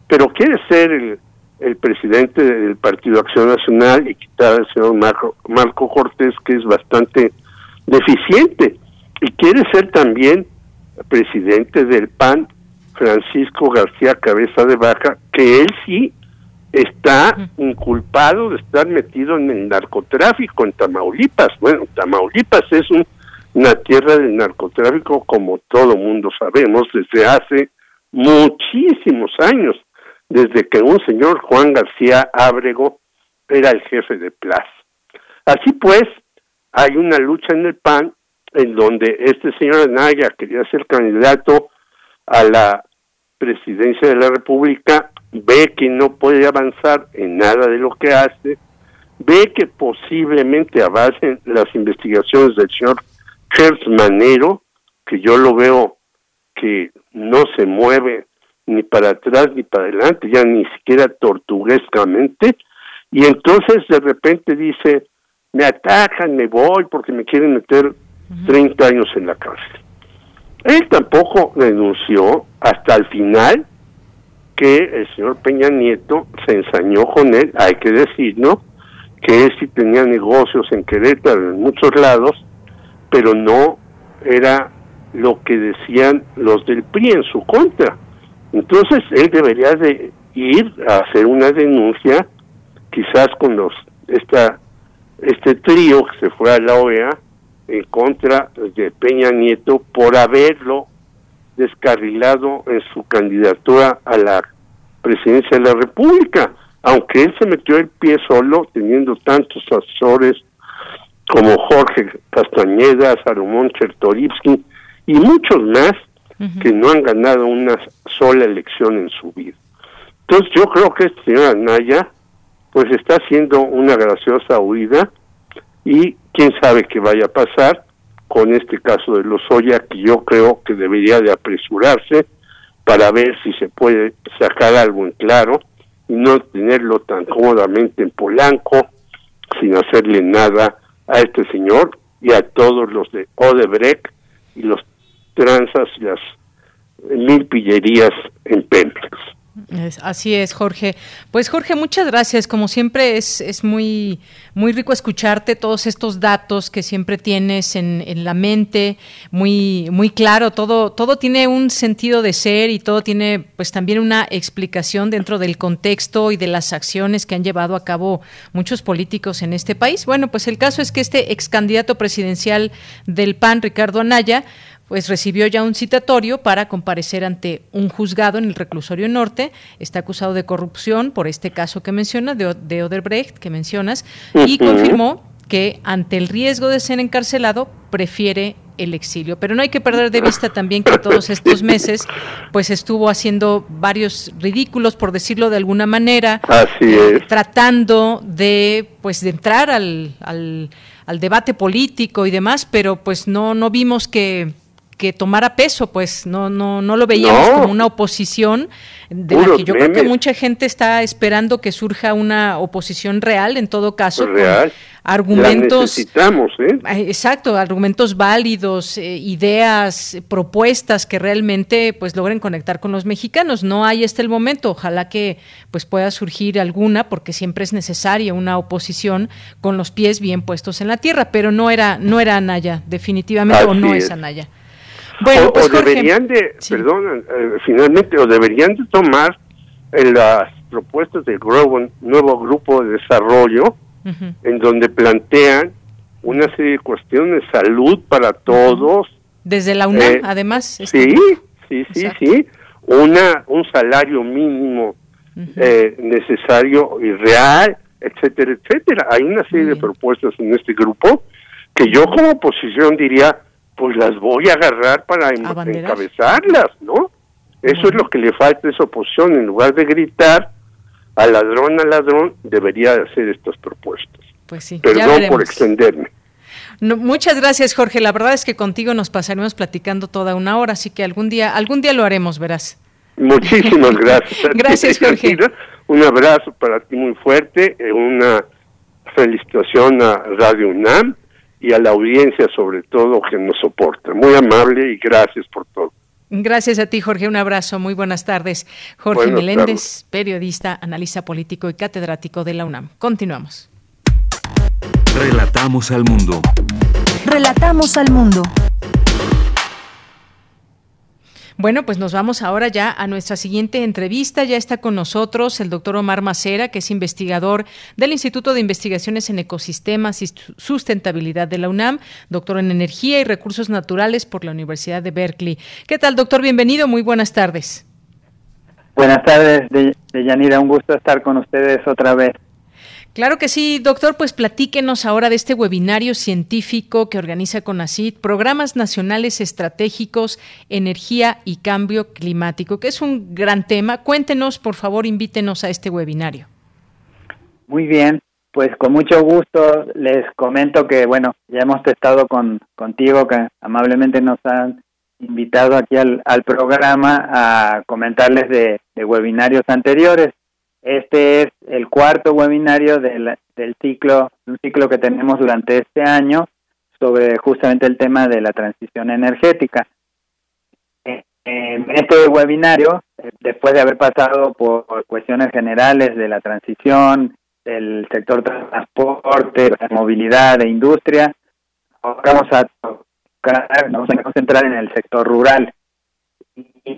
Speaker 14: pero quiere ser el, presidente del Partido Acción Nacional y quitar al señor Marco, Marco Cortés, que es bastante deficiente, y quiere ser también presidente del PAN, Francisco García Cabeza de Baja, que él sí está inculpado de estar metido en el narcotráfico en Tamaulipas. Bueno, Tamaulipas es una tierra del narcotráfico como todo mundo sabemos desde hace muchísimos años, desde que un señor Juan García Ábrego era el jefe de Plaza. Así pues, hay una lucha en el PAN en donde este señor Anaya quería ser candidato a la presidencia de la República, ve que no puede avanzar en nada de lo que hace, ve que posiblemente avancen las investigaciones del señor Hertz Manero, que yo lo veo que no se mueve ni para atrás ni para adelante, ya ni siquiera tortuguescamente, y entonces de repente dice, me atacan, me voy porque me quieren meter 30 años en la cárcel. Él tampoco denunció hasta el final que el señor Peña Nieto se ensañó con él, hay que decirlo, que él sí tenía negocios en Querétaro, en muchos lados, pero no era lo que decían los del PRI en su contra. Entonces él debería de ir a hacer una denuncia, quizás con los esta este trío que se fue a la OEA en contra de Peña Nieto por haberlo descarrilado en su candidatura a la presidencia de la República, aunque él se metió el pie solo teniendo tantos asesores como Jorge Castañeda, Salomón Chertorivsky y muchos más que no han ganado una sola elección en su vida. Entonces yo creo que este señor Anaya pues está haciendo una graciosa huida y quién sabe qué vaya a pasar con este caso de los Lozoya que yo creo que debería de apresurarse para ver si se puede sacar algo en claro y no tenerlo tan cómodamente en Polanco sin hacerle nada a este señor y a todos los de Odebrecht y los tranzas y las mil pillerías en Pemex
Speaker 1: así es, Jorge. Pues Jorge, muchas gracias. Como siempre es, es muy, muy rico escucharte todos estos datos que siempre tienes en, en, la mente, muy, muy claro. Todo, todo tiene un sentido de ser y todo tiene pues también una explicación dentro del contexto y de las acciones que han llevado a cabo muchos políticos en este país. Bueno, pues el caso es que este ex candidato presidencial del PAN, Ricardo Anaya, pues recibió ya un citatorio para comparecer ante un juzgado en el reclusorio norte. Está acusado de corrupción por este caso que mencionas, de, de Oderbrecht, que mencionas, y confirmó que ante el riesgo de ser encarcelado prefiere el exilio. Pero no hay que perder de vista también que todos estos meses pues estuvo haciendo varios ridículos, por decirlo de alguna manera,
Speaker 14: eh,
Speaker 1: tratando de pues de entrar al, al, al debate político y demás, pero pues no, no vimos que que tomara peso, pues no no no lo veíamos como una oposición de la que yo creo que mucha gente está esperando que surja una oposición real en todo caso
Speaker 14: real.
Speaker 1: argumentos
Speaker 14: necesitamos, ¿eh?
Speaker 1: Exacto, argumentos válidos, eh, ideas, propuestas que realmente pues logren conectar con los mexicanos. No hay este el momento, ojalá que pues pueda surgir alguna porque siempre es necesaria una oposición con los pies bien puestos en la tierra, pero no era no era Anaya, definitivamente o no es Anaya.
Speaker 14: Bueno, o, pues, deberían de, perdón, eh, finalmente, o deberían de tomar en las propuestas del nuevo, nuevo grupo de desarrollo, en donde plantean una serie de cuestiones, de salud para todos.
Speaker 1: Desde la UNAM, eh, además.
Speaker 14: Sí, sí, sí, sí. Una, un salario mínimo eh, necesario y real, etcétera, etcétera. Hay una serie de propuestas en este grupo que yo como oposición diría, pues las voy a agarrar para encabezarlas, ¿no? Eso es lo que le falta a esa oposición. En lugar de gritar al ladrón, al ladrón, debería hacer estas propuestas.
Speaker 1: Pues sí.
Speaker 14: Perdón por extenderme.
Speaker 1: muchas gracias, Jorge. La verdad es que contigo nos pasaremos platicando toda una hora, así que algún día, algún día lo haremos, verás.
Speaker 14: Muchísimas gracias.
Speaker 1: gracias, Jorge.
Speaker 14: Un abrazo para ti muy fuerte, eh, una felicitación a Radio UNAM y a la audiencia sobre todo que nos soporta. Muy amable y gracias por todo.
Speaker 1: Gracias a ti, Jorge. Un abrazo. Muy buenas tardes. Jorge Meléndez, periodista, analista político y catedrático de la UNAM. Continuamos.
Speaker 2: Relatamos al mundo.
Speaker 3: Relatamos al mundo.
Speaker 1: Bueno, pues nos vamos ahora ya a nuestra siguiente entrevista. Ya está con nosotros el doctor Omar Macera, que es investigador del Instituto de Investigaciones en Ecosistemas y Sustentabilidad de la UNAM, doctor en Energía y Recursos Naturales por la Universidad de Berkeley. ¿Qué tal, doctor? Bienvenido. Muy buenas tardes.
Speaker 15: Buenas tardes, Deyanira. Un gusto estar con ustedes otra vez.
Speaker 1: Claro que sí, doctor, pues platíquenos ahora de este webinario científico que organiza CONACIT, Programas Nacionales Estratégicos, Energía y Cambio Climático, que es un gran tema. Cuéntenos, por favor, invítenos a este webinario.
Speaker 15: Muy bien, pues con mucho gusto les comento que, bueno, ya hemos estado con, contigo, que amablemente nos han invitado aquí al, programa a comentarles de webinarios anteriores. Este es el cuarto webinario del, ciclo, un ciclo que tenemos durante este año sobre justamente el tema de la transición energética. En este webinario, eh, después de haber pasado por cuestiones generales de la transición, del sector transporte, movilidad, de industria, vamos a, vamos a concentrar en el sector rural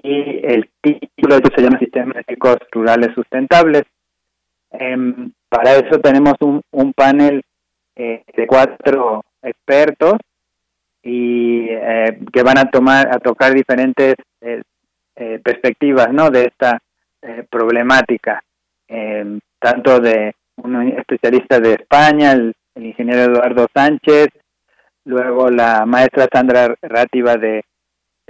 Speaker 15: y el título de se llama Sistemas Energéticos Rurales Sustentables. Em, para eso tenemos un, un panel eh, de cuatro expertos y eh, que van a tomar a tocar diferentes eh, perspectivas no de esta problemática em, tanto de un especialista de España el, ingeniero Eduardo Sánchez luego la maestra Sandra Rátiva de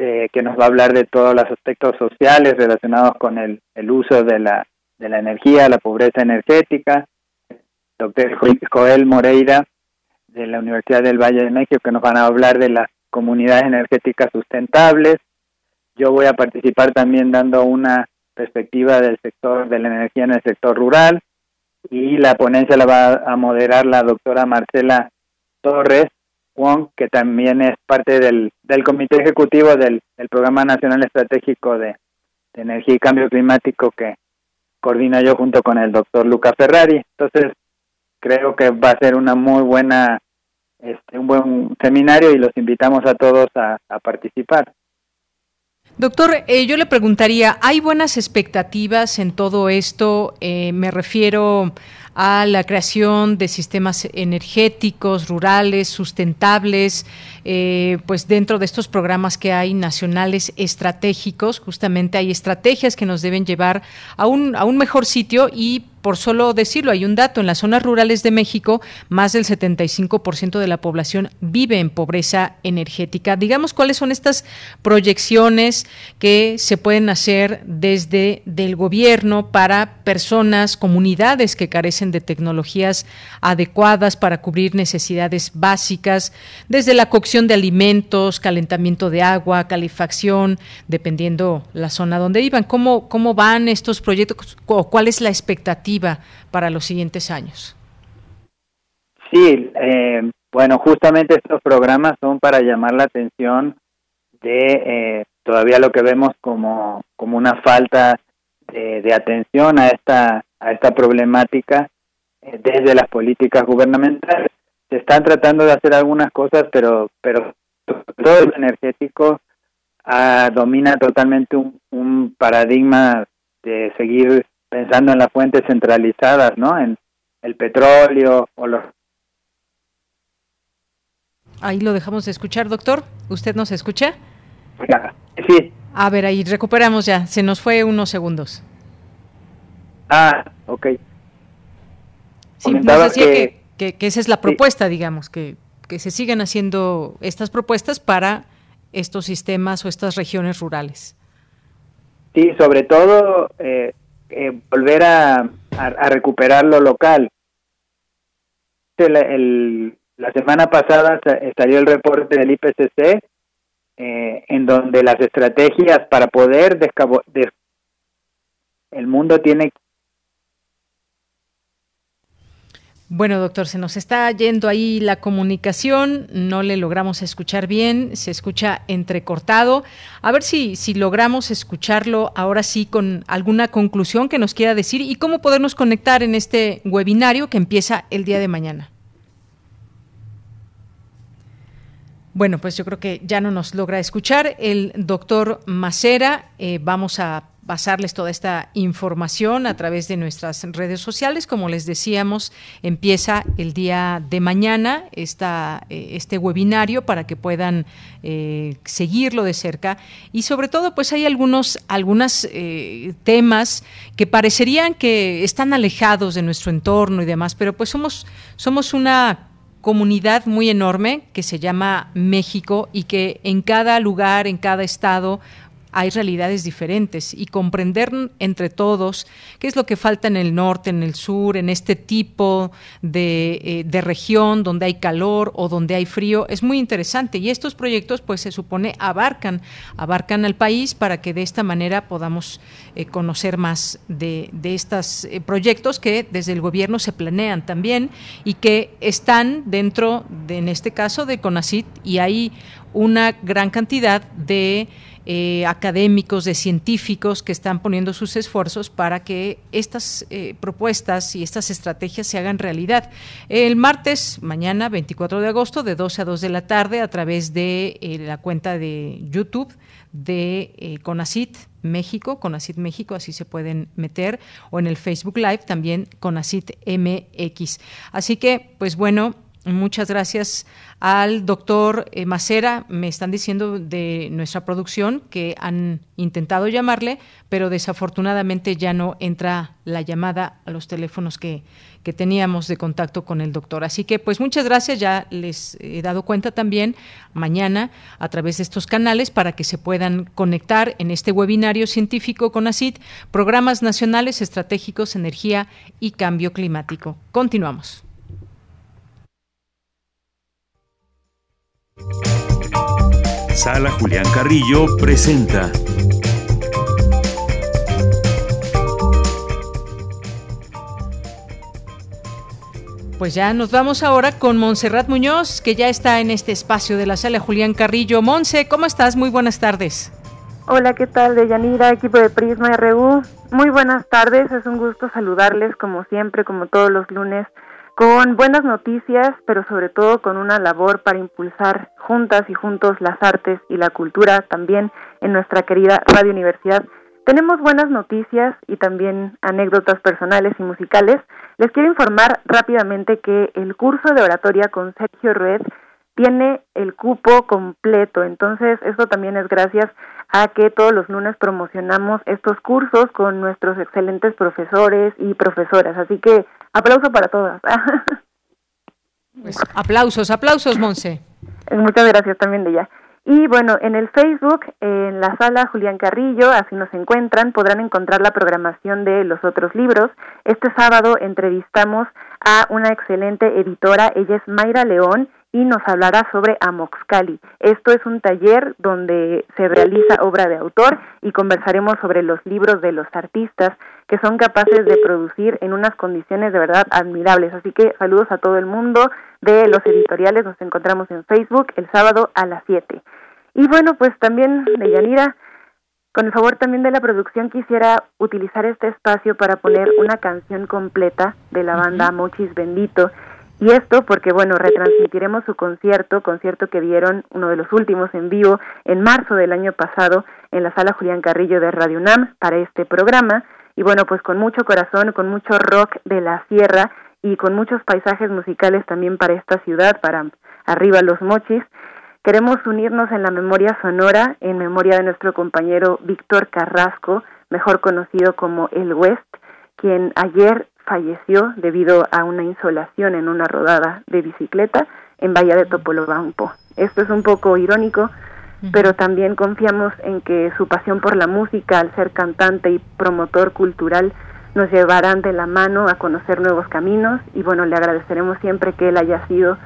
Speaker 15: eh, que nos va a hablar de todos los aspectos sociales relacionados con el, el uso de la, de la energía, la pobreza energética, doctor Joel Moreira de la Universidad del Valle de México que nos van a hablar de las comunidades energéticas sustentables. Yo voy a participar también dando una perspectiva del sector de la energía en el sector rural y la ponencia la va a moderar la doctora Marcela Torres que también es parte del, del comité ejecutivo del, Programa Nacional Estratégico de, Energía y Cambio Climático que coordina yo junto con el doctor Luca Ferrari. Entonces, creo que va a ser una muy buena, este, un buen seminario y los invitamos a todos a, participar.
Speaker 1: Doctor, eh, yo le preguntaría, ¿hay buenas expectativas en todo esto? Eh, me refiero a la creación de sistemas energéticos, rurales, sustentables, eh, pues dentro de estos programas que hay nacionales estratégicos, justamente hay estrategias que nos deben llevar a un, a un mejor sitio y por solo decirlo, hay un dato, en las zonas rurales de México, más del 75% de la población vive en pobreza energética. Digamos, ¿cuáles son estas proyecciones que se pueden hacer desde del gobierno para personas, comunidades que carecen de tecnologías adecuadas para cubrir necesidades básicas, desde la cocción de alimentos, calentamiento de agua, calefacción, dependiendo la zona donde vivan? ¿Cómo, cómo van estos proyectos o cuál es la expectativa? para los siguientes años?
Speaker 15: Sí, eh, bueno, justamente estos programas son para llamar la atención de eh, todavía lo que vemos como, como una falta de, atención a esta, a esta problemática eh, desde las políticas gubernamentales. Se están tratando de hacer algunas cosas, pero, pero todo el energético ah, domina totalmente un, un paradigma de seguir pensando en las fuentes centralizadas, ¿no? En el petróleo o los...
Speaker 1: Ahí lo dejamos de escuchar, doctor. ¿Usted nos escucha?
Speaker 15: Sí.
Speaker 1: A ver, ahí recuperamos ya. Se nos fue unos segundos.
Speaker 15: Ah, ok.
Speaker 1: Sí, nos decía que, que, esa es la propuesta, digamos, que, que se sigan haciendo estas propuestas para estos sistemas o estas regiones rurales.
Speaker 15: Sí, sobre todo eh, eh, volver a, recuperar lo local. la semana pasada salió el reporte del IPCC eh, en donde las estrategias para poder descabo el mundo tiene
Speaker 1: Bueno, doctor, se nos está yendo ahí la comunicación, no le logramos escuchar bien, se escucha entrecortado. A ver si, si logramos escucharlo ahora sí con alguna conclusión que nos quiera decir y cómo podernos conectar en este webinario que empieza el día de mañana. Bueno, pues yo creo que ya no nos logra escuchar el doctor Macera. Eh, vamos a pasarles toda esta información a través de nuestras redes sociales. Como les decíamos, empieza el día de mañana eh, este webinario para que puedan eh, seguirlo de cerca. Y sobre todo, pues hay algunos algunas, eh, temas que parecerían que están alejados de nuestro entorno y demás, pero pues somos, somos una comunidad muy enorme que se llama México y que en cada lugar, en cada estado, hay realidades diferentes y comprender entre todos qué es lo que falta en el norte, en el sur, en este tipo de, eh, de, región donde hay calor o donde hay frío, es muy interesante. Y estos proyectos, pues se supone, abarcan, abarcan al país para que de esta manera podamos eh, conocer más de, de estos eh, proyectos que desde el gobierno se planean también y que están dentro, de, en este caso, de CONACIT y hay una gran cantidad de eh, académicos, de científicos que están poniendo sus esfuerzos para que estas eh, propuestas y estas estrategias se hagan realidad. El martes, mañana, 24 de agosto, de 12 a 2 de la tarde, a través de eh, la cuenta de YouTube de CONACIT México, CONACIT México, así se pueden meter, o en el Facebook Live también CONACIT MX. Así que, pues bueno, Muchas gracias al doctor eh, Macera. Me están diciendo de nuestra producción que han intentado llamarle, pero desafortunadamente ya no entra la llamada a los teléfonos que, que teníamos de contacto con el doctor. Así que, pues muchas gracias. Ya les he dado cuenta también mañana a través de estos canales para que se puedan conectar en este webinario científico con ACID, Programas Nacionales Estratégicos, Energía y Cambio Climático. Continuamos.
Speaker 2: Sala Julián Carrillo presenta.
Speaker 1: Pues ya nos vamos ahora con Montserrat Muñoz, que ya está en este espacio de la Sala Julián Carrillo. Monse, ¿cómo estás? Muy buenas tardes.
Speaker 16: Hola, ¿qué tal? De Yanira, equipo de Prisma RU. Muy buenas tardes, es un gusto saludarles como siempre, como todos los lunes con buenas noticias, pero sobre todo con una labor para impulsar juntas y juntos las artes y la cultura también en nuestra querida Radio Universidad. Tenemos buenas noticias y también anécdotas personales y musicales. Les quiero informar rápidamente que el curso de oratoria con Sergio Red tiene el cupo completo, entonces esto también es gracias a que todos los lunes promocionamos estos cursos con nuestros excelentes profesores y profesoras. Así que aplauso para todas.
Speaker 1: Pues, aplausos, aplausos, Monse.
Speaker 16: Muchas gracias también de ella. Y bueno, en el Facebook, en la sala Julián Carrillo, así nos encuentran, podrán encontrar la programación de los otros libros. Este sábado entrevistamos a una excelente editora, ella es Mayra León, y nos hablará sobre Amoxcali. Esto es un taller donde se realiza obra de autor y conversaremos sobre los libros de los artistas que son capaces de producir en unas condiciones de verdad admirables. Así que saludos a todo el mundo de los editoriales. Nos encontramos en Facebook el sábado a las 7. Y bueno, pues también de Yanira, con el favor también de la producción quisiera utilizar este espacio para poner una canción completa de la banda Mochis Bendito y esto porque, bueno, retransmitiremos su concierto, concierto que dieron uno de los últimos en vivo en marzo del año pasado en la sala Julián Carrillo de Radio UNAM para este programa. Y bueno, pues con mucho corazón, con mucho rock de la sierra y con muchos paisajes musicales también para esta ciudad, para arriba los mochis. Queremos unirnos en la memoria sonora, en memoria de nuestro compañero Víctor Carrasco, mejor conocido como El West, quien ayer falleció debido a una insolación en una rodada de bicicleta en Bahía de Topolobampo. Esto es un poco irónico, pero también confiamos en que su pasión por la música, al ser cantante y promotor cultural, nos llevarán de la mano a conocer nuevos caminos. Y bueno, le agradeceremos siempre que él haya sido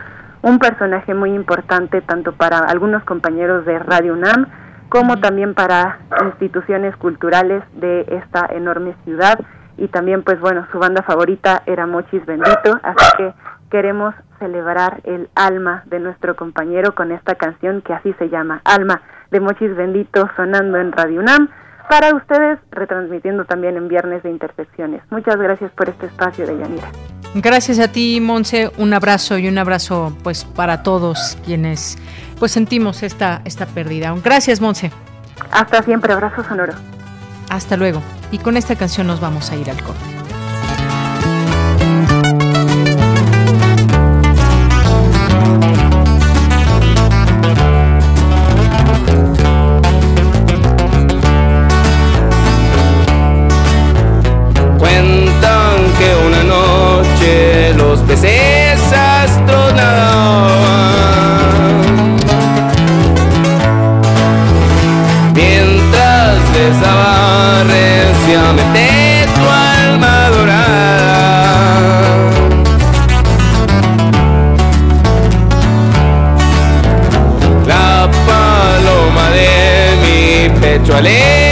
Speaker 16: un personaje muy importante tanto para algunos compañeros de Radio UNAM como también para instituciones culturales de esta enorme ciudad y también pues bueno, su banda favorita era Mochis Bendito, así que queremos celebrar el alma de nuestro compañero con esta canción que así se llama, Alma de Mochis Bendito sonando en Radio UNAM para ustedes, retransmitiendo también en Viernes de Intersecciones. Muchas gracias por este espacio de Yanira.
Speaker 17: Gracias a ti, Monse. Un abrazo y un abrazo pues para todos quienes pues sentimos esta, esta pérdida. Gracias, Monse.
Speaker 16: Hasta siempre, abrazo sonoro.
Speaker 17: Hasta luego. Y con esta canción nos vamos a ir al corte. 这里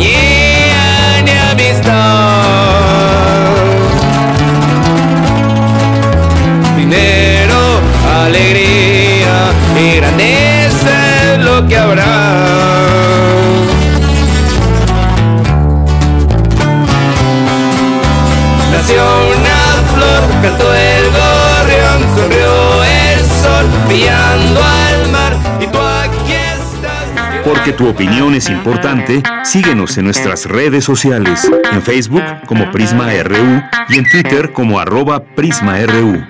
Speaker 17: compañía de amistad. Dinero, alegría y grandeza es lo que habrá. Nació una flor, cantó el gorrión, sonrió el sol, pillando a
Speaker 2: tu opinión es importante, síguenos en nuestras redes sociales, en Facebook como Prisma RU y en Twitter como arroba PrismaRU.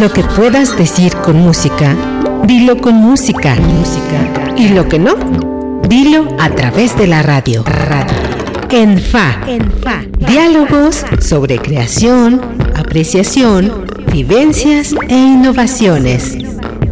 Speaker 18: Lo que puedas decir con música, dilo con música. Y lo que no, dilo a través de la radio. En FA. En FA. Diálogos sobre creación, apreciación, vivencias e innovaciones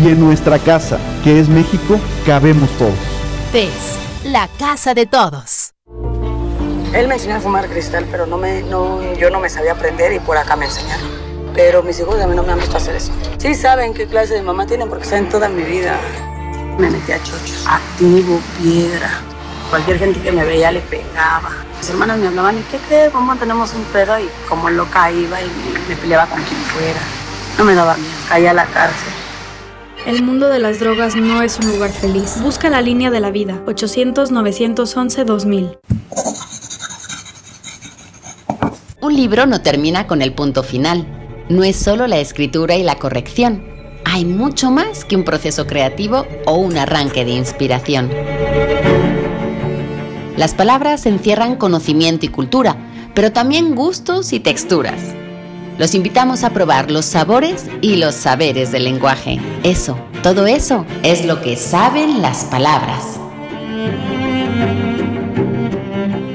Speaker 19: Y en nuestra casa, que es México, cabemos todos.
Speaker 20: PES, la casa de todos.
Speaker 21: Él me enseñó a fumar cristal, pero no me, no, yo no me sabía aprender y por acá me enseñaron. Pero mis hijos a mí no me han visto hacer eso. Sí saben qué clase de mamá tienen porque saben toda mi vida. Me metí a chochos, activo, piedra. Cualquier gente que me veía le pegaba. Mis hermanas me hablaban, ¿y qué crees? ¿Cómo tenemos un pedo? Y como loca iba y me, me peleaba con quien fuera. No me daba miedo, caía a la cárcel.
Speaker 22: El mundo de las drogas no es un lugar feliz. Busca la línea de la vida. 800-911-2000.
Speaker 23: Un libro no termina con el punto final. No es solo la escritura y la corrección. Hay mucho más que un proceso creativo o un arranque de inspiración. Las palabras encierran conocimiento y cultura, pero también gustos y texturas. Los invitamos a probar los sabores y los saberes del lenguaje. Eso, todo eso es lo que saben las palabras.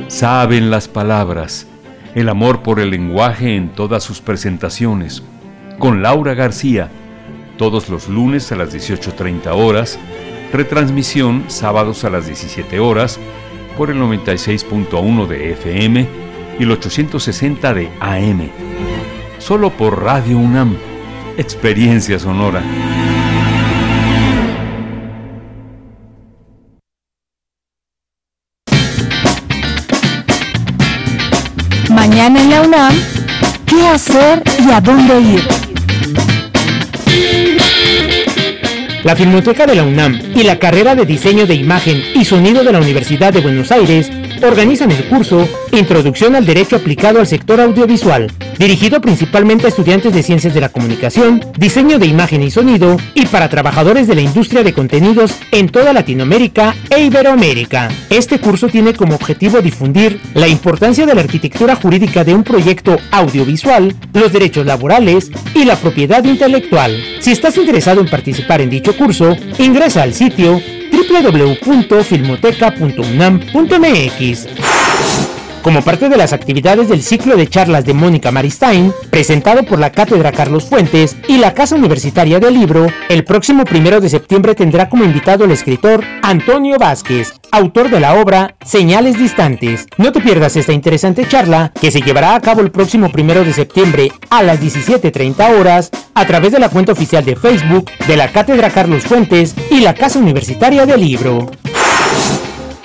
Speaker 2: Saben las palabras el amor por el lenguaje en todas sus presentaciones, con Laura García, todos los lunes a las 18.30 horas, retransmisión sábados a las 17 horas por el 96.1 de FM y el 860 de AM. Solo por Radio UNAM, experiencia sonora.
Speaker 3: Mañana en la UNAM, ¿qué hacer y a dónde ir?
Speaker 5: La Filmoteca de la UNAM y la carrera de Diseño de Imagen y Sonido de la Universidad de Buenos Aires organizan el curso Introducción al Derecho aplicado al sector audiovisual, dirigido principalmente a estudiantes de Ciencias de la Comunicación, Diseño de Imagen y Sonido y para trabajadores de la industria de contenidos en toda Latinoamérica e Iberoamérica. Este curso tiene como objetivo difundir la importancia de la arquitectura jurídica de un proyecto audiovisual, los derechos laborales y la propiedad intelectual. Si estás interesado en participar en dicho curso, ingresa al sitio www.filmoteca.unam.mx. Como parte de las actividades del ciclo de charlas de Mónica Maristain, presentado por la Cátedra Carlos Fuentes y la Casa Universitaria del Libro, el próximo primero de septiembre tendrá como invitado al escritor Antonio Vázquez, autor de la obra Señales Distantes. No te pierdas esta interesante charla que se llevará a cabo el próximo primero de septiembre a las 17.30 horas a través de la cuenta oficial de Facebook de la Cátedra Carlos Fuentes y la Casa Universitaria del Libro.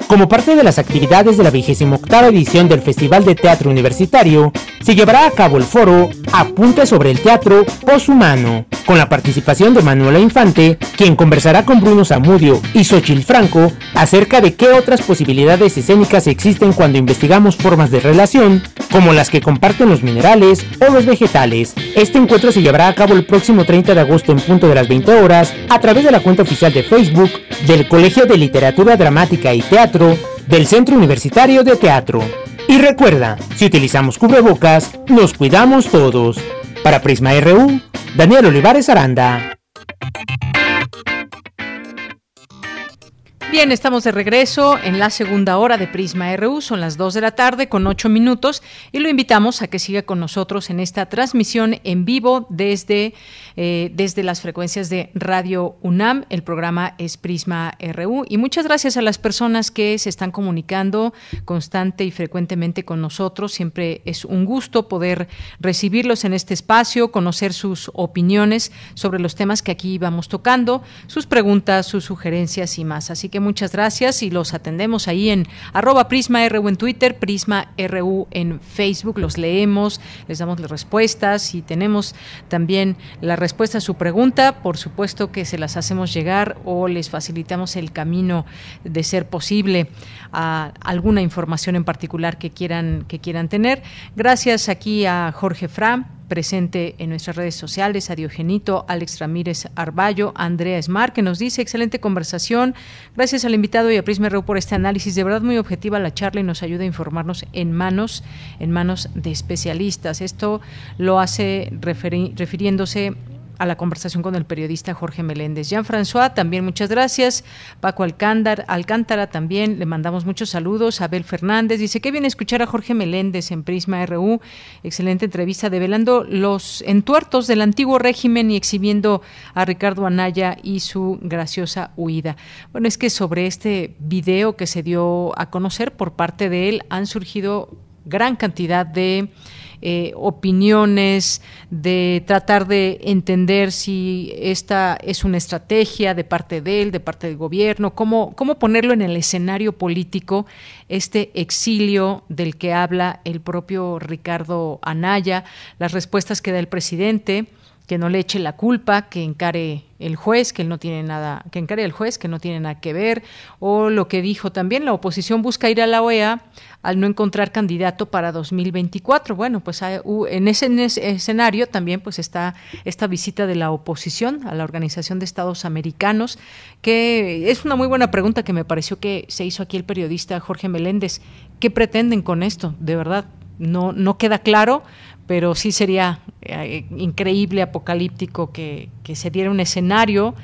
Speaker 5: Como parte de las actividades de la 28 edición del Festival de Teatro Universitario, se llevará a cabo el foro Apunte sobre el teatro poshumano, con la participación de Manuela Infante, quien conversará con Bruno Zamudio y Xochil Franco acerca de qué otras posibilidades escénicas existen cuando investigamos formas de relación, como las que comparten los minerales o los vegetales. Este encuentro se llevará a cabo el próximo 30 de agosto en punto de las 20 horas a través de la cuenta oficial de Facebook del Colegio de Literatura Dramática y Teatro del Centro Universitario de Teatro. Y recuerda, si utilizamos cubrebocas, nos cuidamos todos. Para Prisma RU, Daniel Olivares Aranda.
Speaker 1: Bien, estamos de regreso en la segunda hora de Prisma RU. Son las 2 de la tarde con 8 minutos y lo invitamos a que siga con nosotros en esta transmisión en vivo desde, eh, desde las frecuencias de Radio UNAM. El programa es Prisma RU. Y muchas gracias a las personas que se están comunicando constante y frecuentemente con nosotros. Siempre es un gusto poder recibirlos en este espacio, conocer sus opiniones sobre los temas que aquí vamos tocando, sus preguntas, sus sugerencias y más. Así que muchas gracias y los atendemos ahí en arroba Prisma RU en Twitter, Prisma RU en Facebook, los leemos, les damos las respuestas y tenemos también la respuesta a su pregunta, por supuesto que se las hacemos llegar o les facilitamos el camino de ser posible a alguna información en particular que quieran, que quieran tener. Gracias aquí a Jorge Fram presente en nuestras redes sociales, a Diogenito, Alex Ramírez Arballo, Andrea Esmar, que nos dice excelente conversación. Gracias al invitado y a Prisma RU por este análisis. De verdad muy objetiva la charla y nos ayuda a informarnos en manos, en manos de especialistas. Esto lo hace refiriéndose a la conversación con el periodista Jorge Meléndez. Jean-François, también muchas gracias. Paco Alcántara, también, le mandamos muchos saludos. Abel Fernández dice, qué bien escuchar a Jorge Meléndez en Prisma RU. Excelente entrevista, develando los entuertos del antiguo régimen y exhibiendo a Ricardo Anaya y su graciosa huida. Bueno, es que sobre este video que se dio a conocer por parte de él han surgido gran cantidad de eh, opiniones, de tratar de entender si esta es una estrategia de parte de él, de parte del gobierno, cómo, cómo ponerlo en el escenario político, este exilio del que habla el propio Ricardo Anaya, las respuestas que da el presidente que no le eche la culpa, que encare el juez, que él no tiene nada, que encare el juez, que no tiene nada que ver, o lo que dijo también, la oposición busca ir a la OEA al no encontrar candidato para 2024. Bueno, pues en ese, en ese escenario también pues está esta visita de la oposición a la Organización de Estados Americanos, que es una muy buena pregunta que me pareció que se hizo aquí el periodista Jorge Meléndez. ¿Qué pretenden con esto? De verdad, no, no queda claro, pero sí sería eh, increíble, apocalíptico que, que se diera un escenario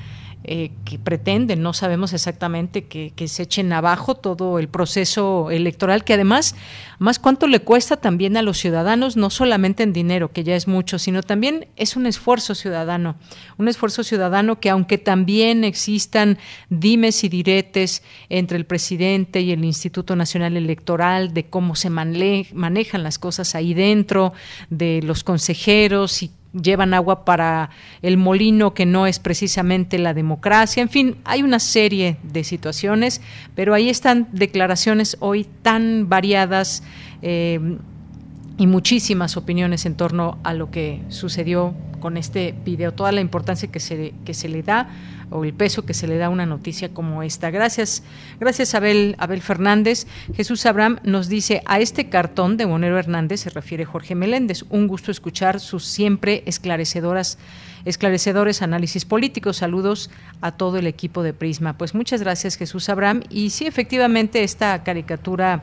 Speaker 1: eh, que pretenden, no sabemos exactamente que, se echen abajo todo el proceso electoral, que además, más cuánto le cuesta también a los ciudadanos, no solamente en dinero, que ya es mucho, sino también es un esfuerzo ciudadano, un esfuerzo ciudadano que aunque también existan dimes y diretes entre el presidente y el Instituto Nacional Electoral de cómo se manejan las cosas ahí dentro, de los consejeros y llevan agua para el molino que no es precisamente la democracia. En fin, hay una serie de situaciones, pero ahí están declaraciones hoy tan variadas eh, y muchísimas opiniones en torno a lo que sucedió con este video, toda la importancia que se, que se le da o el peso que se le da a una noticia como esta. Gracias, gracias Abel, Abel Fernández. Jesús Abraham nos dice, a este cartón de Monero Hernández se refiere Jorge Meléndez. Un gusto escuchar sus siempre esclarecedoras esclarecedores análisis políticos. Saludos a todo el equipo de Prisma. Pues muchas gracias Jesús Abraham. Y sí, efectivamente, esta caricatura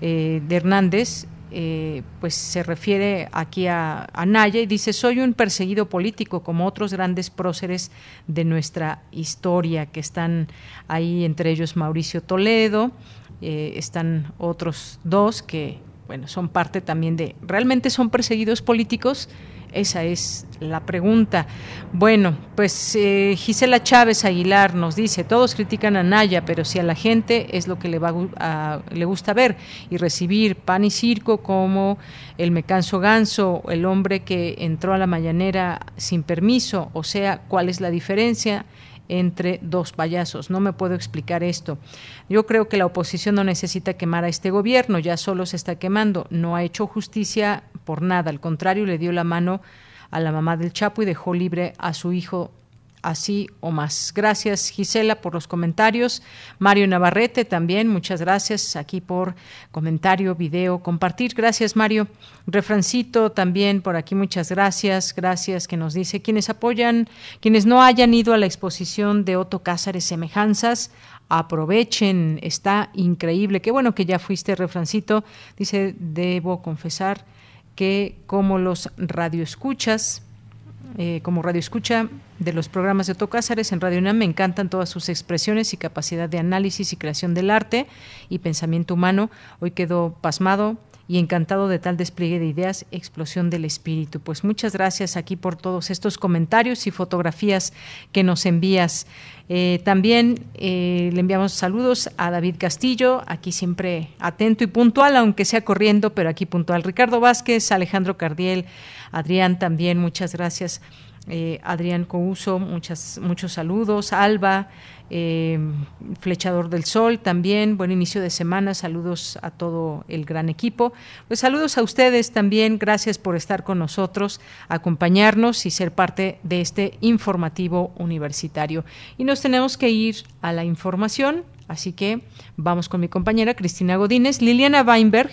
Speaker 1: eh, de Hernández eh, pues se refiere aquí a, Naya y dice, soy un perseguido político como otros grandes próceres de nuestra historia, que están ahí, entre ellos Mauricio Toledo, eh, están otros dos que, bueno, son parte también de, ¿realmente son perseguidos políticos? Esa es la pregunta. Bueno, pues eh, Gisela Chávez Aguilar nos dice, todos critican a Naya, pero si a la gente es lo que le, va a, le gusta ver y recibir pan y circo como el mecanso ganso, el hombre que entró a la mañanera sin permiso, o sea, ¿cuál es la diferencia? entre dos payasos. No me puedo explicar esto. Yo creo que la oposición no necesita quemar a este gobierno, ya solo se está quemando. No ha hecho justicia por nada, al contrario, le dio la mano a la mamá del Chapo y dejó libre a su hijo así o más. Gracias Gisela por los comentarios. Mario Navarrete también, muchas gracias aquí por comentario, video, compartir. Gracias Mario. Refrancito también por aquí, muchas gracias. Gracias que nos dice quienes apoyan, quienes no hayan ido a la exposición de Otto Cázares Semejanzas, aprovechen, está increíble. Qué bueno que ya fuiste, Refrancito. Dice, debo confesar que como los radioescuchas, eh, como radioescucha de los programas de Otto Cázares en Radio UNAM, me encantan todas sus expresiones y capacidad de análisis y creación del arte y pensamiento humano. Hoy quedó pasmado y encantado de tal despliegue de ideas, explosión del espíritu. Pues muchas gracias aquí por todos estos comentarios y fotografías que nos envías. Eh, también eh, le enviamos saludos a David Castillo, aquí siempre atento y puntual, aunque sea corriendo, pero aquí puntual. Ricardo Vázquez, Alejandro Cardiel, Adrián también, muchas gracias. Eh, Adrián Couso, muchas, muchos saludos. Alba, eh, Flechador del Sol también, buen inicio de semana, saludos a todo el gran equipo. Pues saludos a ustedes también, gracias por estar con nosotros, acompañarnos y ser parte de este informativo universitario. Y nos tenemos que ir a la información, así que vamos con mi compañera Cristina Godínez. Liliana Weinberg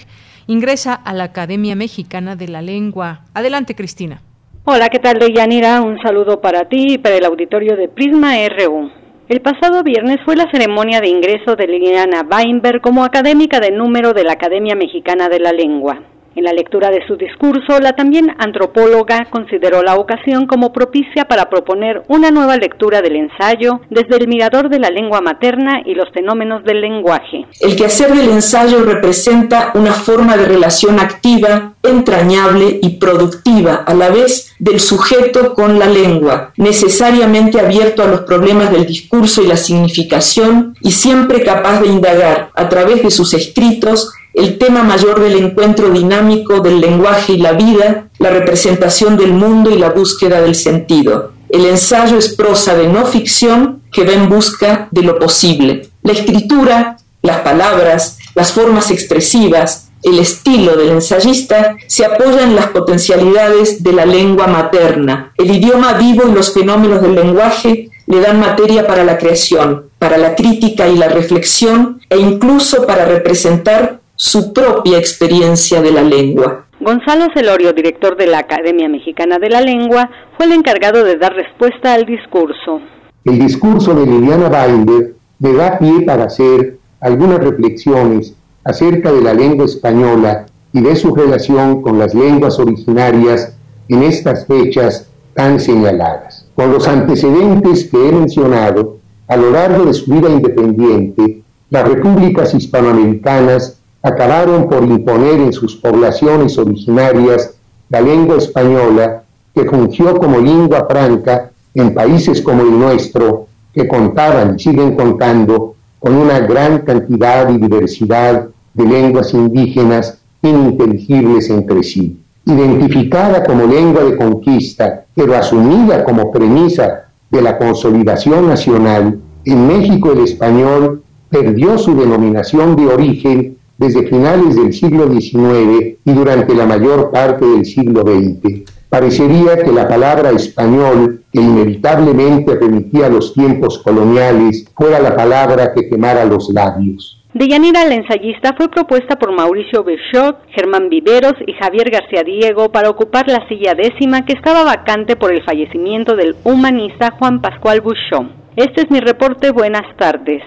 Speaker 1: ingresa a la Academia Mexicana de la Lengua. Adelante, Cristina.
Speaker 24: Hola, ¿qué tal, Deyanira? Un saludo para ti y para el auditorio de Prisma RU. El pasado viernes fue la ceremonia de ingreso de Liliana Weinberg como académica de número de la Academia Mexicana de la Lengua. En la lectura de su discurso, la también antropóloga consideró la ocasión como propicia para proponer una nueva lectura del ensayo desde el mirador de la lengua materna y los fenómenos del lenguaje.
Speaker 25: El quehacer del ensayo representa una forma de relación activa, entrañable y productiva a la vez del sujeto con la lengua, necesariamente abierto a los problemas del discurso y la significación y siempre capaz de indagar a través de sus escritos el tema mayor del encuentro dinámico del lenguaje y la vida, la representación del mundo y la búsqueda del sentido. El ensayo es prosa de no ficción que va en busca de lo posible. La escritura, las palabras, las formas expresivas, el estilo del ensayista se apoya en las potencialidades de la lengua materna. El idioma vivo y los fenómenos del lenguaje le dan materia para la creación, para la crítica y la reflexión e incluso para representar su propia experiencia de la lengua.
Speaker 24: Gonzalo Celorio, director de la Academia Mexicana de la Lengua, fue el encargado de dar respuesta al discurso.
Speaker 26: El discurso de Liliana Binder me da pie para hacer algunas reflexiones acerca de la lengua española y de su relación con las lenguas originarias en estas fechas tan señaladas. Con los antecedentes que he mencionado, a lo largo de su vida independiente, las repúblicas hispanoamericanas acabaron por imponer en sus poblaciones originarias la lengua española que fungió como lengua franca en países como el nuestro, que contaban y siguen contando con una gran cantidad y diversidad de lenguas indígenas ininteligibles entre sí. Identificada como lengua de conquista, pero asumida como premisa de la consolidación nacional, en México el español perdió su denominación de origen desde finales del siglo XIX y durante la mayor parte del siglo XX. Parecería que la palabra español, que inevitablemente remitía a los tiempos coloniales, fuera la palabra que quemara los labios.
Speaker 24: Deyanira, la ensayista, fue propuesta por Mauricio Bechot, Germán Viveros y Javier García Diego para ocupar la silla décima que estaba vacante por el fallecimiento del humanista Juan Pascual Bouchot. Este es mi reporte. Buenas tardes.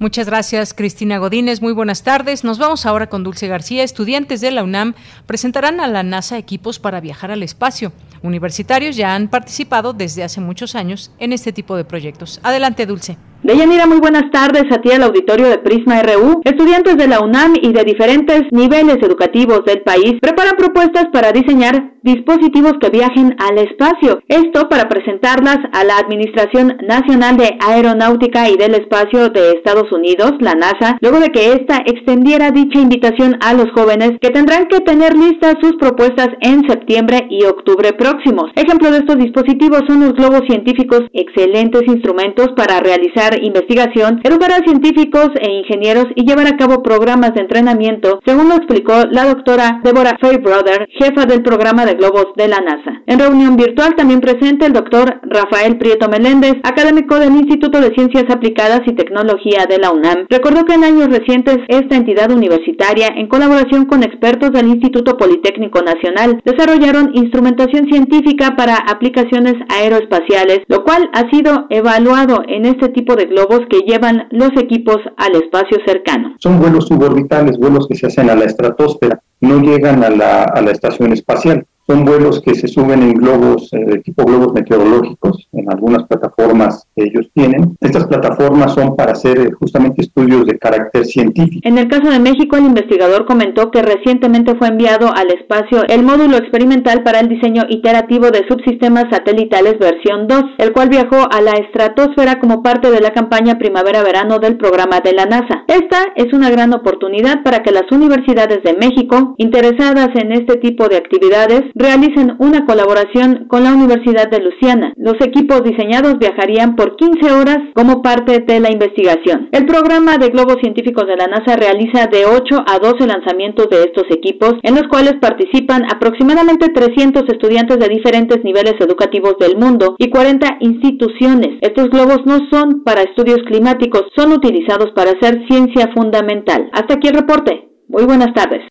Speaker 1: Muchas gracias, Cristina Godínez. Muy buenas tardes. Nos vamos ahora con Dulce García. Estudiantes de la UNAM presentarán a la NASA equipos para viajar al espacio. Universitarios ya han participado desde hace muchos años en este tipo de proyectos. Adelante, Dulce.
Speaker 6: Deyanira, muy buenas tardes a ti al auditorio de Prisma RU. Estudiantes de la UNAM y de diferentes niveles educativos del país preparan propuestas para diseñar dispositivos que viajen al espacio. Esto para presentarlas a la Administración Nacional de Aeronáutica y del Espacio de Estados Unidos, la NASA, luego de que ésta extendiera dicha invitación a los jóvenes que tendrán que tener listas sus propuestas en septiembre y octubre próximos. Ejemplo de estos dispositivos son los globos científicos, excelentes instrumentos para realizar investigación, educar a científicos e ingenieros y llevar a cabo programas de entrenamiento, según lo explicó la doctora Deborah Fairbrother, jefa del programa de globos de la NASA. En reunión virtual también presente el doctor Rafael Prieto Meléndez, académico del Instituto de Ciencias Aplicadas y Tecnología de la UNAM. Recordó que en años recientes esta entidad universitaria, en colaboración con expertos del Instituto Politécnico Nacional, desarrollaron instrumentación científica para aplicaciones aeroespaciales, lo cual ha sido evaluado en este tipo de de globos que llevan los equipos al espacio cercano.
Speaker 26: Son vuelos suborbitales, vuelos que se hacen a la estratosfera, no llegan a la, a la estación espacial. Son vuelos que se suben en globos, eh, tipo globos meteorológicos, en algunas plataformas que ellos tienen. Estas plataformas son para hacer eh, justamente estudios de carácter científico.
Speaker 6: En el caso de México, el investigador comentó que recientemente fue enviado al espacio el módulo experimental para el diseño iterativo de subsistemas satelitales versión 2, el cual viajó a la estratosfera como parte de la campaña primavera-verano del programa de la NASA. Esta es una gran oportunidad para que las universidades de México, interesadas en este tipo de actividades, realicen una colaboración con la Universidad de Luciana. Los equipos diseñados viajarían por 15 horas como parte de la investigación. El programa de globos científicos de la NASA realiza de 8 a 12 lanzamientos de estos equipos, en los cuales participan aproximadamente 300 estudiantes de diferentes niveles educativos del mundo y 40 instituciones. Estos globos no son para estudios climáticos, son utilizados para hacer ciencia fundamental. Hasta aquí el reporte. Muy buenas tardes.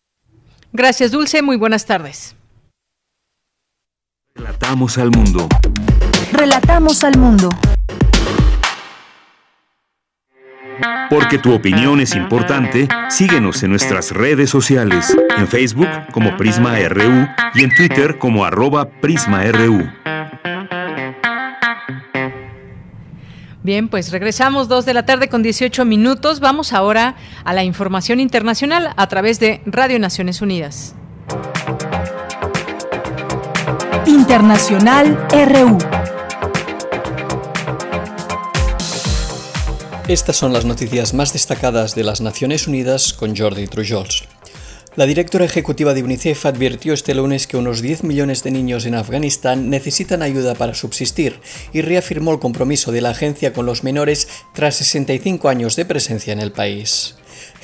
Speaker 1: Gracias, Dulce. Muy buenas tardes.
Speaker 2: Relatamos al mundo.
Speaker 3: Relatamos al mundo.
Speaker 2: Porque tu opinión es importante, síguenos en nuestras redes sociales, en Facebook como Prisma RU y en Twitter como arroba PrismaRU.
Speaker 1: Bien, pues regresamos dos de la tarde con 18 minutos. Vamos ahora a la información internacional a través de Radio Naciones Unidas.
Speaker 3: Internacional RU.
Speaker 27: Estas son las noticias más destacadas de las Naciones Unidas con Jordi Trujols. La directora ejecutiva de UNICEF advirtió este lunes que unos 10 millones de niños en Afganistán necesitan ayuda para subsistir y reafirmó el compromiso de la agencia con los menores tras 65 años de presencia en el país.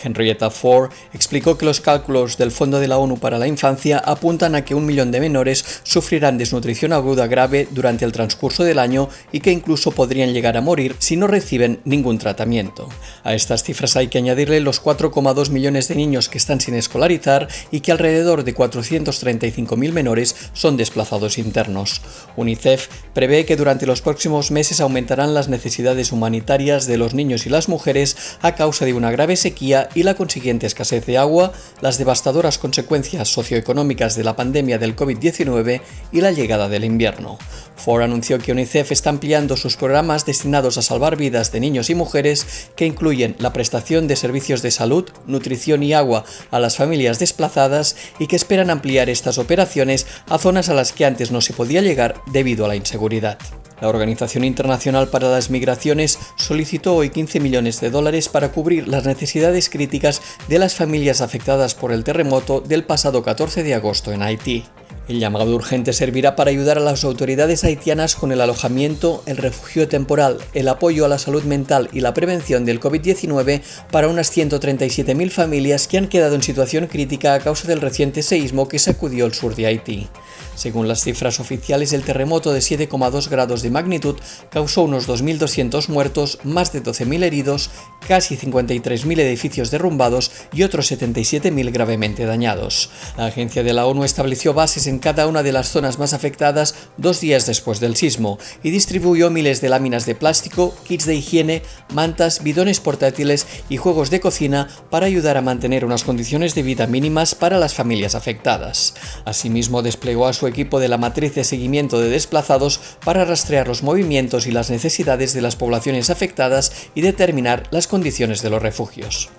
Speaker 27: Henrietta Ford explicó que los cálculos del Fondo de la ONU para la Infancia apuntan a que un millón de menores sufrirán desnutrición aguda grave durante el transcurso del año y que incluso podrían llegar a morir si no reciben ningún tratamiento. A estas cifras hay que añadirle los 4,2 millones de niños que están sin escolarizar y que alrededor de 435.000 menores son desplazados internos. UNICEF prevé que durante los próximos meses aumentarán las necesidades humanitarias de los niños y las mujeres a causa de una grave sequía y la consiguiente escasez de agua, las devastadoras consecuencias socioeconómicas de la pandemia del COVID-19 y la llegada del invierno. Ford anunció que UNICEF está ampliando sus programas destinados a salvar vidas de niños y mujeres que incluyen la prestación de servicios de salud, nutrición y agua a las familias desplazadas y que esperan ampliar estas operaciones a zonas a las que antes no se podía llegar debido a la inseguridad. La Organización Internacional para las Migraciones solicitó hoy 15 millones de dólares para cubrir las necesidades críticas de las familias afectadas por el terremoto del pasado 14 de agosto en Haití. El llamado urgente servirá para ayudar a las autoridades haitianas con el alojamiento, el refugio temporal, el apoyo a la salud mental y la prevención del COVID-19 para unas 137.000 familias que han quedado en situación crítica a causa del reciente seísmo que sacudió el sur de Haití. Según las cifras oficiales, el terremoto de 7,2 grados de magnitud causó unos 2.200 muertos, más de 12.000 heridos, casi 53.000 edificios derrumbados y otros 77.000 gravemente dañados. La agencia de la ONU estableció bases en cada una de las zonas más afectadas dos días después del sismo y distribuyó miles de láminas de plástico, kits de higiene, mantas, bidones portátiles y juegos de cocina para ayudar a mantener unas condiciones de vida mínimas para las familias afectadas. Asimismo, desplegó a su equipo de la matriz de seguimiento de desplazados para rastrear los movimientos y las necesidades de las poblaciones afectadas y determinar las condiciones de los refugios.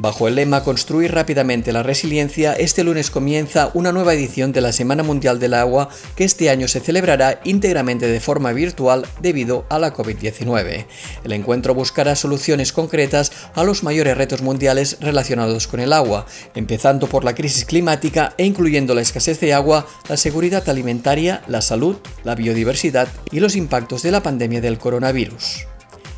Speaker 27: Bajo el lema Construir rápidamente la resiliencia, este lunes comienza una nueva edición de la Semana Mundial del Agua que este año se celebrará íntegramente de forma virtual debido a la COVID-19. El encuentro buscará soluciones concretas a los mayores retos mundiales relacionados con el agua, empezando por la crisis climática e incluyendo la escasez de agua, la seguridad alimentaria, la salud, la biodiversidad y los impactos de la pandemia del coronavirus.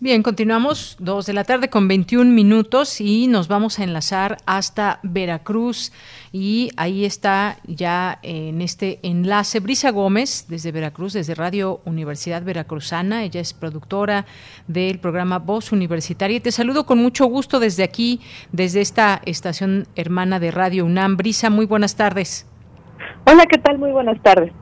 Speaker 1: Bien, continuamos dos de la tarde con 21 minutos y nos vamos a enlazar hasta Veracruz y ahí está ya en este enlace Brisa Gómez desde Veracruz, desde Radio Universidad Veracruzana. Ella es productora del programa Voz Universitaria y te saludo con mucho gusto desde aquí, desde esta estación hermana de Radio UNAM. Brisa, muy buenas tardes.
Speaker 28: Hola, ¿qué tal? Muy buenas tardes.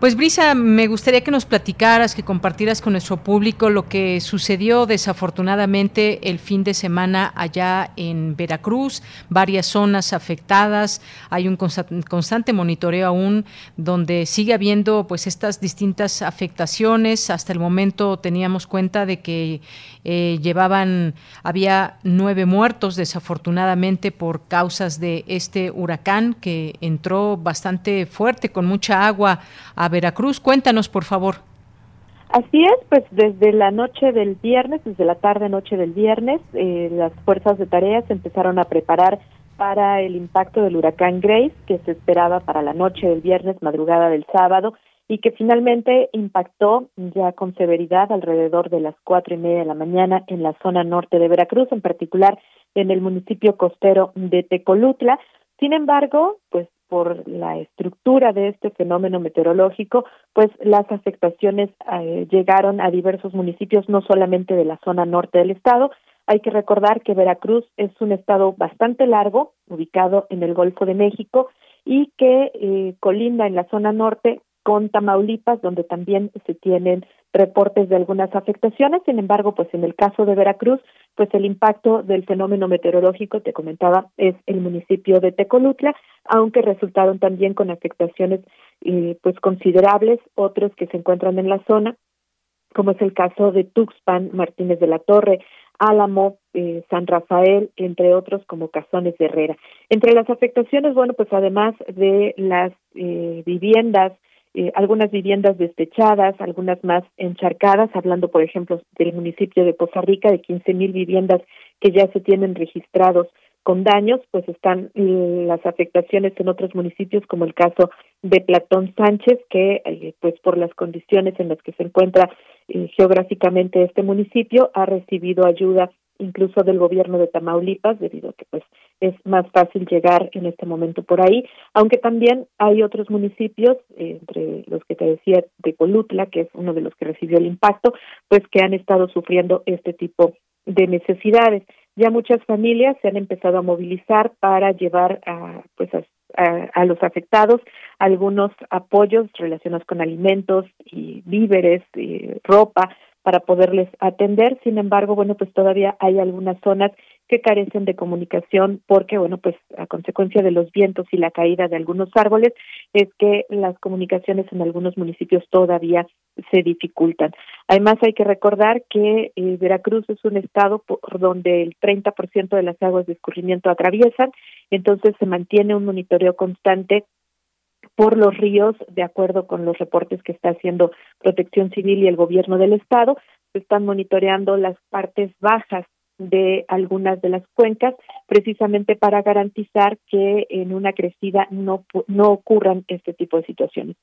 Speaker 1: Pues Brisa, me gustaría que nos platicaras, que compartieras con nuestro público lo que sucedió desafortunadamente el fin de semana allá en Veracruz, varias zonas afectadas, hay un constante monitoreo aún donde sigue habiendo pues estas distintas afectaciones. Hasta el momento teníamos cuenta de que eh, llevaban, había nueve muertos desafortunadamente por causas de este huracán que entró bastante fuerte con mucha agua a Veracruz. Cuéntanos, por favor.
Speaker 28: Así es, pues desde la noche del viernes, desde la tarde noche del viernes, eh, las fuerzas de tareas empezaron a preparar para el impacto del huracán Grace, que se esperaba para la noche del viernes, madrugada del sábado, y que finalmente impactó ya con severidad alrededor de las cuatro y media de la mañana en la zona norte de Veracruz, en particular en el municipio costero de Tecolutla. Sin embargo, pues por la estructura de este fenómeno meteorológico, pues las afectaciones eh, llegaron a diversos municipios, no solamente de la zona norte del estado. Hay que recordar que Veracruz es un estado bastante largo, ubicado en el Golfo de México, y que eh, colinda en la zona norte con Tamaulipas, donde también se tienen reportes de algunas afectaciones. Sin embargo, pues en el caso de Veracruz, pues el impacto del fenómeno meteorológico, te comentaba, es el municipio de Tecolutla, aunque resultaron también con afectaciones eh, pues considerables otros que se encuentran en la zona, como es el caso de Tuxpan, Martínez de la Torre, Álamo, eh, San Rafael, entre otros como Cazones de Herrera. Entre las afectaciones, bueno, pues además de las eh, viviendas, eh, algunas viviendas destechadas, algunas más encharcadas, hablando, por ejemplo, del municipio de Poza Rica, de 15 mil viviendas que ya se tienen registrados con daños, pues están las afectaciones en otros municipios, como el caso de Platón Sánchez, que pues por las condiciones en las que se encuentra geográficamente este municipio, ha recibido ayuda incluso del gobierno de Tamaulipas, debido a que pues es más fácil llegar en este momento por ahí, aunque también hay otros municipios, eh, entre los que te decía de Colutla, que es uno de los que recibió el impacto, pues que han estado sufriendo este tipo de necesidades. Ya muchas familias se han empezado a movilizar para llevar a pues a, a los afectados algunos apoyos relacionados con alimentos y víveres, y ropa, para poderles atender. Sin embargo, bueno, pues todavía hay algunas zonas que carecen de comunicación porque, bueno, pues a consecuencia de los vientos y la caída de algunos árboles es que las comunicaciones en algunos municipios todavía se dificultan. Además, hay que recordar que eh, Veracruz es un estado por donde el 30% de las aguas de escurrimiento atraviesan, entonces se mantiene un monitoreo constante por los ríos, de acuerdo con los reportes que está haciendo Protección Civil y el gobierno del estado, se están monitoreando las partes bajas de algunas de las cuencas, precisamente para garantizar que en una crecida no, no ocurran este tipo de situaciones.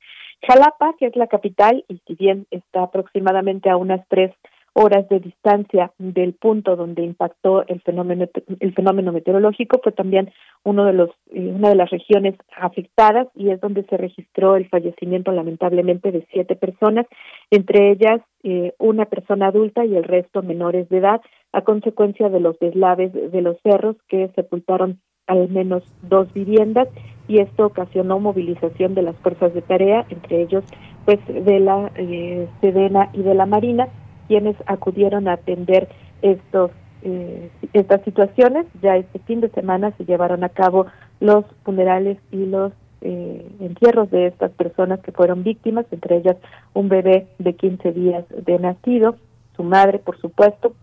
Speaker 28: Jalapa, que es la capital, y si bien está aproximadamente a unas tres horas de distancia del punto donde impactó el fenómeno el fenómeno meteorológico fue también uno de los eh, una de las regiones afectadas y es donde se registró el fallecimiento lamentablemente de siete personas entre ellas eh, una persona adulta y el resto menores de edad a consecuencia de los deslaves de los cerros que sepultaron al menos dos viviendas y esto ocasionó movilización de las fuerzas de tarea entre ellos pues de la eh, Sedena y de la Marina quienes acudieron a atender estos eh, estas situaciones. Ya este fin de semana se llevaron a cabo los funerales y los eh, entierros de estas personas que fueron víctimas, entre ellas un bebé de 15 días de nacido, su madre, por supuesto,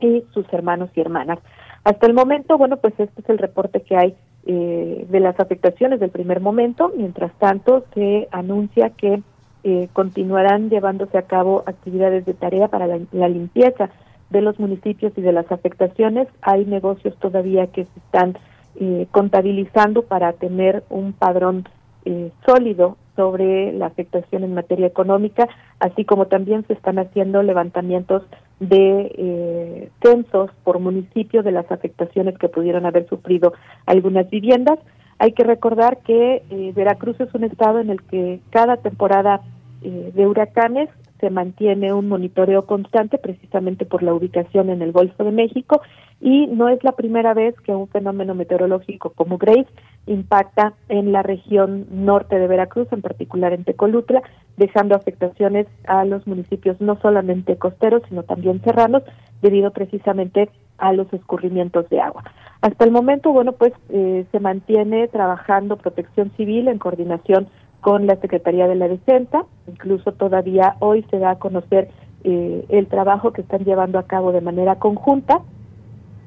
Speaker 28: y sus hermanos y hermanas. Hasta el momento, bueno, pues este es el reporte que hay eh, de las afectaciones del primer momento. Mientras tanto, se anuncia que eh, continuarán llevándose a cabo actividades de tarea para la, limpieza de los municipios y de las afectaciones. Hay negocios todavía que se están eh, contabilizando para tener un padrón eh, sólido sobre la afectación en materia económica, así como también se están haciendo levantamientos de censos por municipio de las afectaciones que pudieron haber sufrido algunas viviendas. Hay que recordar que Veracruz es un estado en el que cada temporada eh, de huracanes se mantiene un monitoreo constante precisamente por la ubicación en el Golfo de México y no es la primera vez que un fenómeno meteorológico como Grace impacta en la región norte de Veracruz, en particular en Tecolutla, dejando afectaciones a los municipios no solamente costeros, sino también serranos, debido precisamente a los escurrimientos de agua. Hasta el momento, bueno, pues eh, se mantiene trabajando protección civil en coordinación con la Secretaría de la Defensa. Incluso todavía hoy se da a conocer eh, el trabajo que están llevando a cabo de manera conjunta.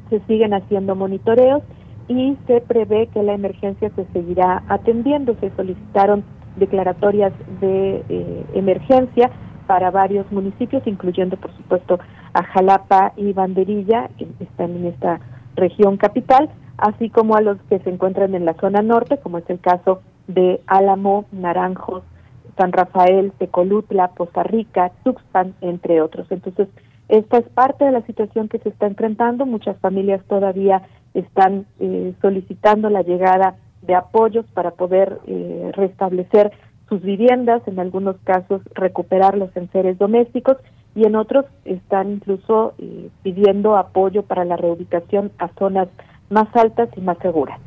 Speaker 28: Se siguen haciendo monitoreos y se prevé que la emergencia se seguirá atendiendo. Se solicitaron declaratorias de eh, emergencia para varios municipios, incluyendo por supuesto a Jalapa y Banderilla, que están en esta región capital, así como a los que se encuentran en la zona norte, como es el caso de Álamo, Naranjos, San Rafael, Tecolutla, Poza Rica, Tuxpan, entre otros. Entonces, esta es parte de la situación que se está enfrentando. Muchas familias todavía están eh, solicitando la llegada de apoyos para poder eh, restablecer sus viviendas, en algunos casos recuperar los enseres domésticos y en otros están incluso eh, pidiendo apoyo para la reubicación a zonas más altas y más seguras.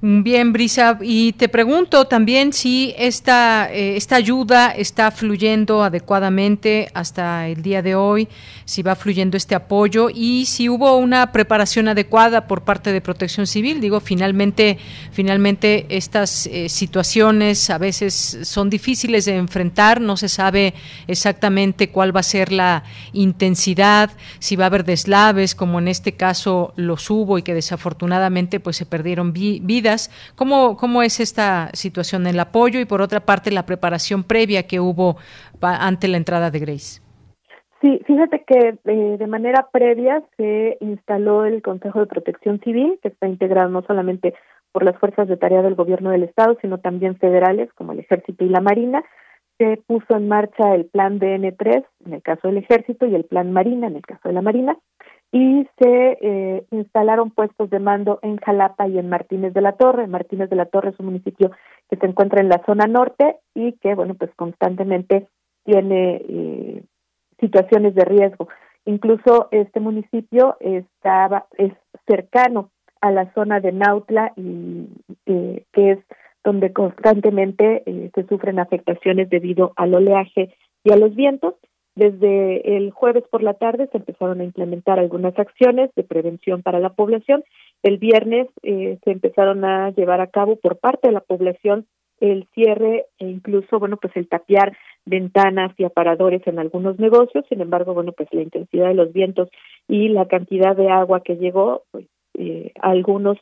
Speaker 1: Bien, Brisa, y te pregunto también si esta, eh, esta ayuda está fluyendo adecuadamente hasta el día de hoy, si va fluyendo este apoyo y si hubo una preparación adecuada por parte de Protección Civil. Digo, finalmente, finalmente estas eh, situaciones a veces son difíciles de enfrentar, no se sabe exactamente cuál va a ser la intensidad, si va a haber deslaves, como en este caso los hubo y que desafortunadamente pues se perdieron vidas ¿Cómo, ¿Cómo es esta situación, el apoyo y por otra parte la preparación previa que hubo ante la entrada de Grace?
Speaker 28: Sí, fíjate que eh, de manera previa se instaló el Consejo de Protección Civil, que está integrado no solamente por las fuerzas de tarea del gobierno del Estado, sino también federales como el Ejército y la Marina. Se puso en marcha el Plan DN3 en el caso del Ejército y el Plan Marina en el caso de la Marina y se eh, instalaron puestos de mando en Jalapa y en Martínez de la Torre. Martínez de la Torre es un municipio que se encuentra en la zona norte y que, bueno, pues constantemente tiene eh, situaciones de riesgo. Incluso este municipio estaba es cercano a la zona de Nautla y eh, que es donde constantemente se sufren afectaciones debido al oleaje y a los vientos desde el jueves por la tarde se empezaron a implementar algunas acciones de prevención para la población. El viernes eh, se empezaron a llevar a cabo por parte de la población el cierre e incluso, bueno, pues el tapiar ventanas y aparadores en algunos negocios. Sin embargo, bueno, pues la intensidad de los vientos y la cantidad de agua que llegó, pues eh, a algunos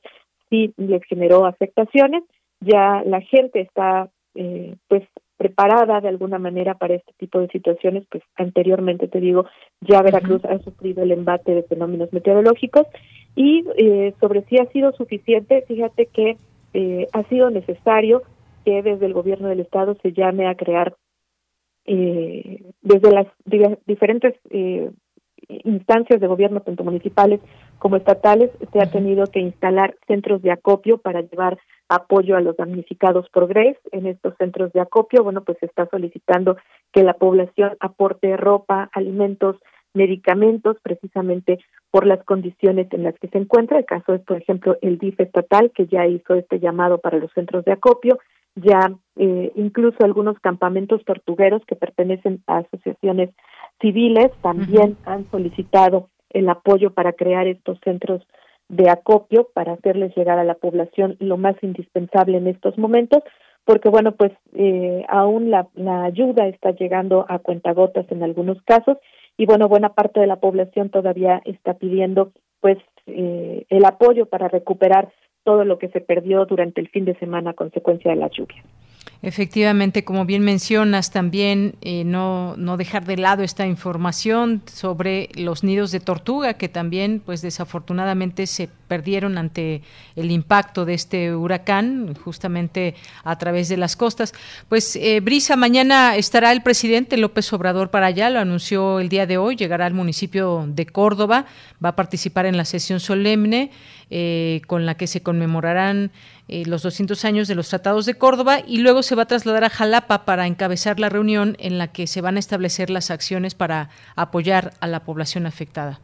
Speaker 28: sí les generó afectaciones. Ya la gente está, eh, pues, preparada de alguna manera para este tipo de situaciones, pues anteriormente te digo, ya Veracruz ha sufrido el embate de fenómenos meteorológicos y eh, sobre si ha sido suficiente, fíjate que eh, ha sido necesario que desde el gobierno del estado se llame a crear eh, desde las diferentes eh, instancias de gobierno, tanto municipales como estatales, se ha tenido que instalar centros de acopio para llevar apoyo a los damnificados por Grace. En estos centros de acopio, bueno, pues se está solicitando que la población aporte ropa, alimentos, medicamentos, precisamente por las condiciones en las que se encuentra. El caso es, por ejemplo, el DIF estatal, que ya hizo este llamado para los centros de acopio, ya eh, incluso algunos campamentos tortugueros que pertenecen a asociaciones civiles también han solicitado el apoyo para crear estos centros de acopio para hacerles llegar a la población lo más indispensable en estos momentos, porque bueno, pues eh, aún la, ayuda está llegando a cuentagotas en algunos casos y bueno, buena parte de la población todavía está pidiendo pues eh, el apoyo para recuperar todo lo que se perdió durante el fin de semana a consecuencia de la lluvia.
Speaker 1: Efectivamente, como bien mencionas, también eh, no, no dejar de lado esta información sobre los nidos de tortuga que también, pues desafortunadamente, se perdieron ante el impacto de este huracán, justamente a través de las costas. Pues, eh, Brisa, mañana estará el presidente López Obrador para allá, lo anunció el día de hoy, llegará al municipio de Córdoba, va a participar en la sesión solemne eh, con la que se conmemorarán eh, los 200 años de los tratados de Córdoba y luego se va a trasladar a Jalapa para encabezar la reunión en la que se van a establecer las acciones para apoyar a la población afectada.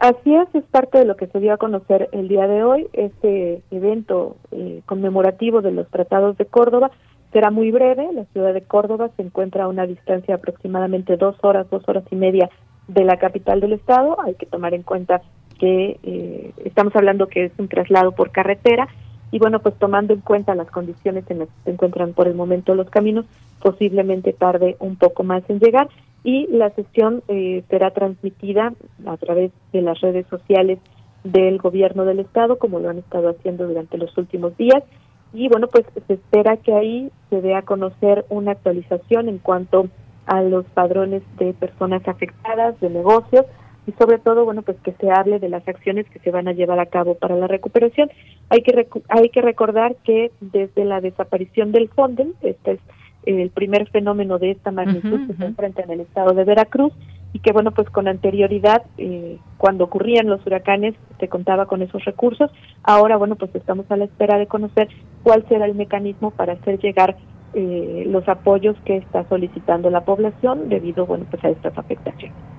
Speaker 28: Así es, es parte de lo que se dio a conocer el día de hoy. Este evento eh, conmemorativo de los tratados de Córdoba será muy breve. La ciudad de Córdoba se encuentra a una distancia aproximadamente dos horas, dos horas y media de la capital del estado. Hay que tomar en cuenta que eh, estamos hablando que es un traslado por carretera y bueno, pues tomando en cuenta las condiciones en las que se encuentran por el momento los caminos, posiblemente tarde un poco más en llegar y la sesión eh, será transmitida a través de las redes sociales del gobierno del estado, como lo han estado haciendo durante los últimos días. Y bueno, pues se espera que ahí se dé a conocer una actualización en cuanto a los padrones de personas afectadas, de negocios, y sobre todo, bueno, pues que se hable de las acciones que se van a llevar a cabo para la recuperación. Hay que hay que recordar que desde la desaparición del Fonden, este es el primer fenómeno de esta magnitud que se enfrenta en el estado de Veracruz y que bueno pues con anterioridad eh, cuando ocurrían los huracanes se contaba con esos recursos. Ahora bueno pues estamos a la espera de conocer cuál será el mecanismo para hacer llegar eh, los apoyos que está solicitando la población debido bueno pues a estas afectaciones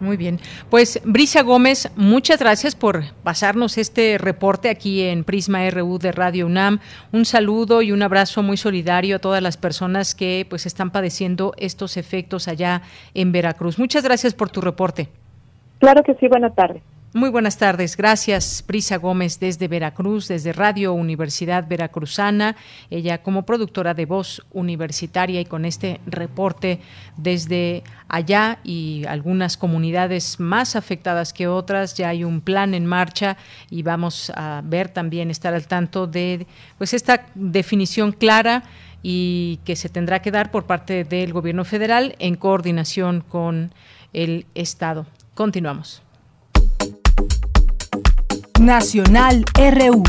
Speaker 1: Muy bien. Pues Brisa Gómez, muchas gracias por pasarnos este reporte aquí en Prisma RU de Radio UNAM. Un saludo y un abrazo muy solidario a todas las personas que pues están padeciendo estos efectos allá en Veracruz. Muchas gracias por tu reporte.
Speaker 28: Claro que sí, buenas tardes.
Speaker 1: Muy buenas tardes. Gracias, Prisa Gómez, desde Veracruz, desde Radio Universidad Veracruzana. Ella como productora de voz universitaria y con este reporte desde allá y algunas comunidades más afectadas que otras. Ya hay un plan en marcha y vamos a ver también, estar al tanto de pues esta definición clara y que se tendrá que dar por parte del gobierno federal en coordinación con el Estado. Continuamos.
Speaker 3: Nacional RU.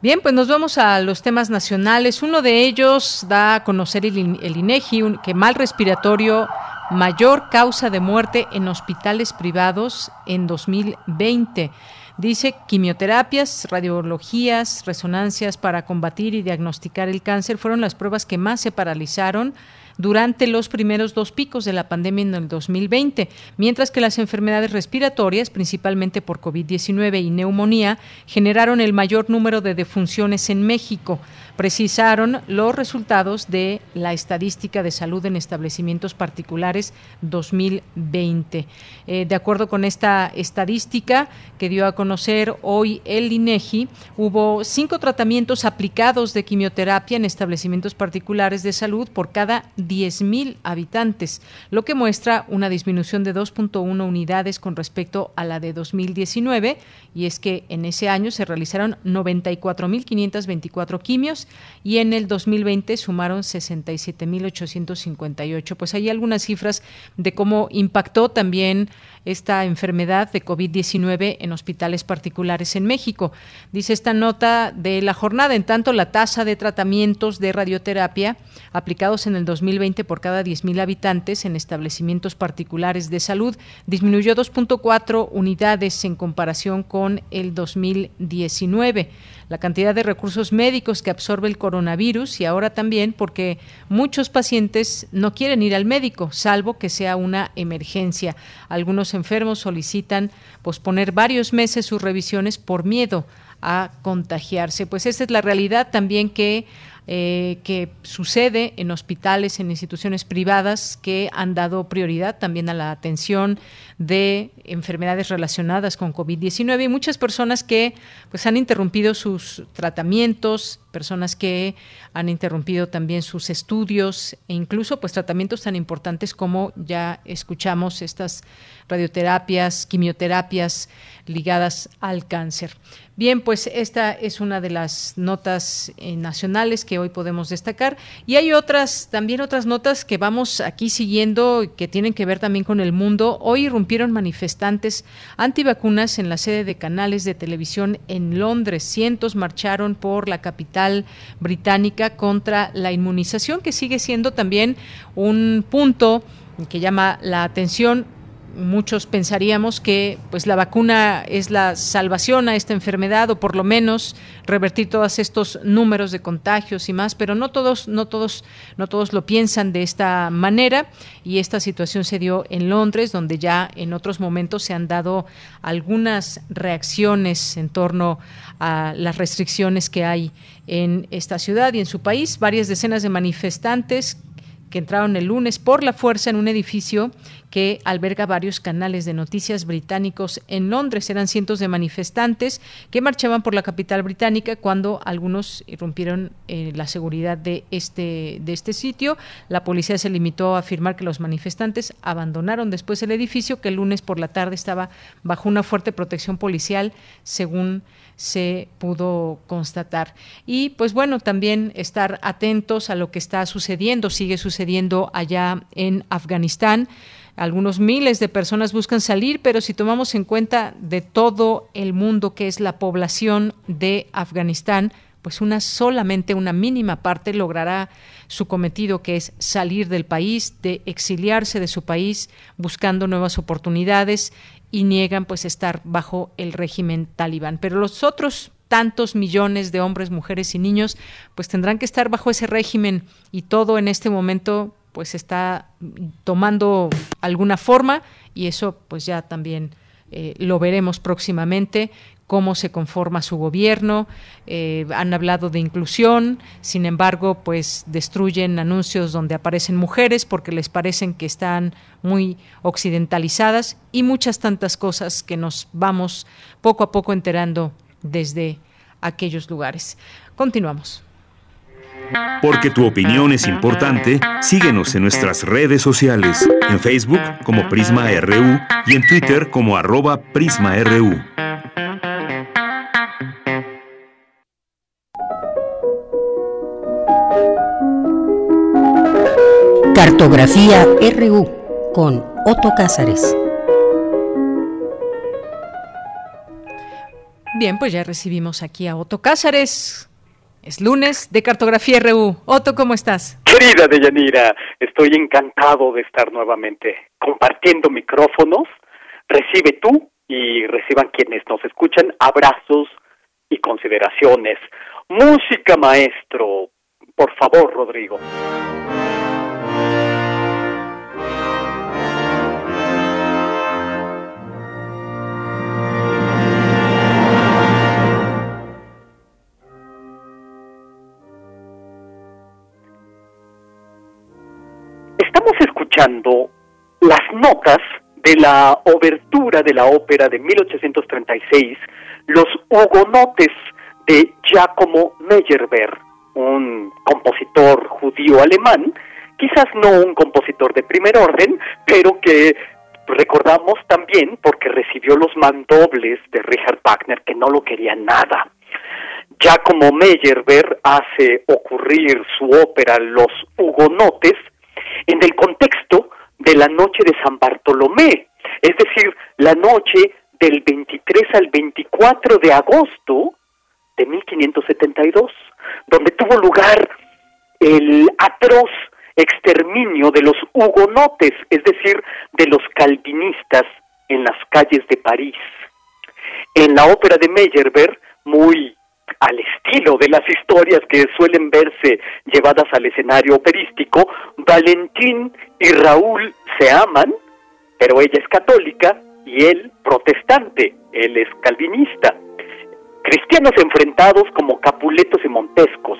Speaker 1: Bien, pues nos vamos a los temas nacionales. Uno de ellos da a conocer el, INEGI que mal respiratorio mayor causa de muerte en hospitales privados en 2020. Dice quimioterapias, radiologías, resonancias para combatir y diagnosticar el cáncer fueron las pruebas que más se paralizaron durante los primeros dos picos de la pandemia en el 2020, mientras que las enfermedades respiratorias, principalmente por COVID-19 y neumonía, generaron el mayor número de defunciones en México precisaron los resultados de la estadística de salud en establecimientos particulares 2020. Eh, de acuerdo con esta estadística que dio a conocer hoy el INEGI, hubo cinco tratamientos aplicados de quimioterapia en establecimientos particulares de salud por cada 10.000 habitantes, lo que muestra una disminución de 2.1 unidades con respecto a la de 2019, y es que en ese año se realizaron 94.524 quimios y en el 2020 sumaron 67.858. Pues hay algunas cifras de cómo impactó también esta enfermedad de COVID-19 en hospitales particulares en México. Dice esta nota de la jornada, en tanto la tasa de tratamientos de radioterapia aplicados en el 2020 por cada 10.000 habitantes en establecimientos particulares de salud disminuyó 2.4 unidades en comparación con el 2019 la cantidad de recursos médicos que absorbe el coronavirus y ahora también porque muchos pacientes no quieren ir al médico, salvo que sea una emergencia. Algunos enfermos solicitan posponer varios meses sus revisiones por miedo a contagiarse. Pues esa es la realidad también que eh, que sucede en hospitales, en instituciones privadas que han dado prioridad también a la atención de enfermedades relacionadas con COVID-19 y muchas personas que pues han interrumpido sus tratamientos, personas que han interrumpido también sus estudios e incluso pues tratamientos tan importantes como ya escuchamos estas radioterapias, quimioterapias ligadas al cáncer. Bien, pues esta es una de las notas eh, nacionales que hoy podemos destacar y hay otras, también otras notas que vamos aquí siguiendo que tienen que ver también con el mundo. Hoy irrumpieron manifestantes antivacunas en la sede de canales de televisión en Londres. Cientos marcharon por la capital británica contra la inmunización, que sigue siendo también un punto que llama la atención muchos pensaríamos que pues la vacuna es la salvación a esta enfermedad o por lo menos revertir todos estos números de contagios y más, pero no todos no todos no todos lo piensan de esta manera y esta situación se dio en Londres donde ya en otros momentos se han dado algunas reacciones en torno a las restricciones que hay en esta ciudad y en su país, varias decenas de manifestantes que entraron el lunes por la fuerza en un edificio que alberga varios canales de noticias británicos en Londres. Eran cientos de manifestantes que marchaban por la capital británica cuando algunos irrumpieron eh, la seguridad de este, de este sitio. La policía se limitó a afirmar que los manifestantes abandonaron después el edificio que el lunes por la tarde estaba bajo una fuerte protección policial, según se pudo constatar. Y pues bueno, también estar atentos a lo que está sucediendo, sigue sucediendo allá en Afganistán. Algunos miles de personas buscan salir, pero si tomamos en cuenta de todo el mundo que es la población de Afganistán, pues una solamente una mínima parte logrará su cometido que es salir del país, de exiliarse de su país buscando nuevas oportunidades y niegan pues estar bajo el régimen talibán. Pero los otros tantos millones de hombres, mujeres y niños, pues tendrán que estar bajo ese régimen y todo en este momento pues está tomando alguna forma y eso pues ya también eh, lo veremos próximamente cómo se conforma su gobierno, eh, han hablado de inclusión, sin embargo, pues destruyen anuncios donde aparecen mujeres porque les parecen que están muy occidentalizadas y muchas tantas cosas que nos vamos poco a poco enterando desde aquellos lugares. Continuamos.
Speaker 2: Porque tu opinión es importante, síguenos en nuestras redes sociales, en Facebook como Prisma RU y en Twitter como arroba PrismaRU.
Speaker 18: Cartografía RU con Otto Cázares.
Speaker 1: Bien, pues ya recibimos aquí a Otto Cázares. Es lunes de Cartografía RU. Otto, ¿cómo estás?
Speaker 29: Querida Deyanira, estoy encantado de estar nuevamente compartiendo micrófonos. Recibe tú y reciban quienes nos escuchan abrazos y consideraciones. Música, maestro. Por favor, Rodrigo. Las notas de la obertura de la ópera de 1836, Los Hugonotes de Giacomo Meyerbeer, un compositor judío alemán, quizás no un compositor de primer orden, pero que recordamos también porque recibió los mandobles de Richard Wagner, que no lo quería nada. Giacomo Meyerbeer hace ocurrir su ópera Los Hugonotes en el contexto de la noche de San Bartolomé, es decir, la noche del 23 al 24 de agosto de 1572, donde tuvo lugar el atroz exterminio de los hugonotes, es decir, de los calvinistas en las calles de París. En la ópera de Meyerbeer, muy al estilo de las historias que suelen verse llevadas al escenario operístico, Valentín y Raúl se aman, pero ella es católica y él protestante, él es calvinista. Cristianos enfrentados como Capuletos y Montescos.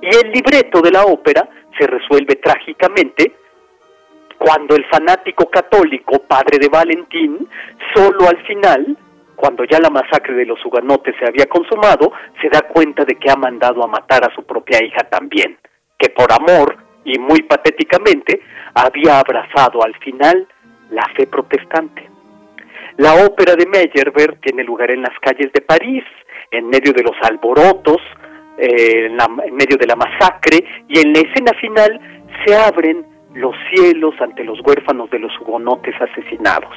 Speaker 29: Y el libreto de la ópera se resuelve trágicamente cuando el fanático católico, padre de Valentín, solo al final cuando ya la masacre de los huganotes se había consumado, se da cuenta de que ha mandado a matar a su propia hija también, que por amor y muy patéticamente había abrazado al final la fe protestante. La ópera de Meyerbeer tiene lugar en las calles de París, en medio de los alborotos, eh, en medio de la masacre, y en la escena final se abren los cielos ante los huérfanos de los hugonotes asesinados.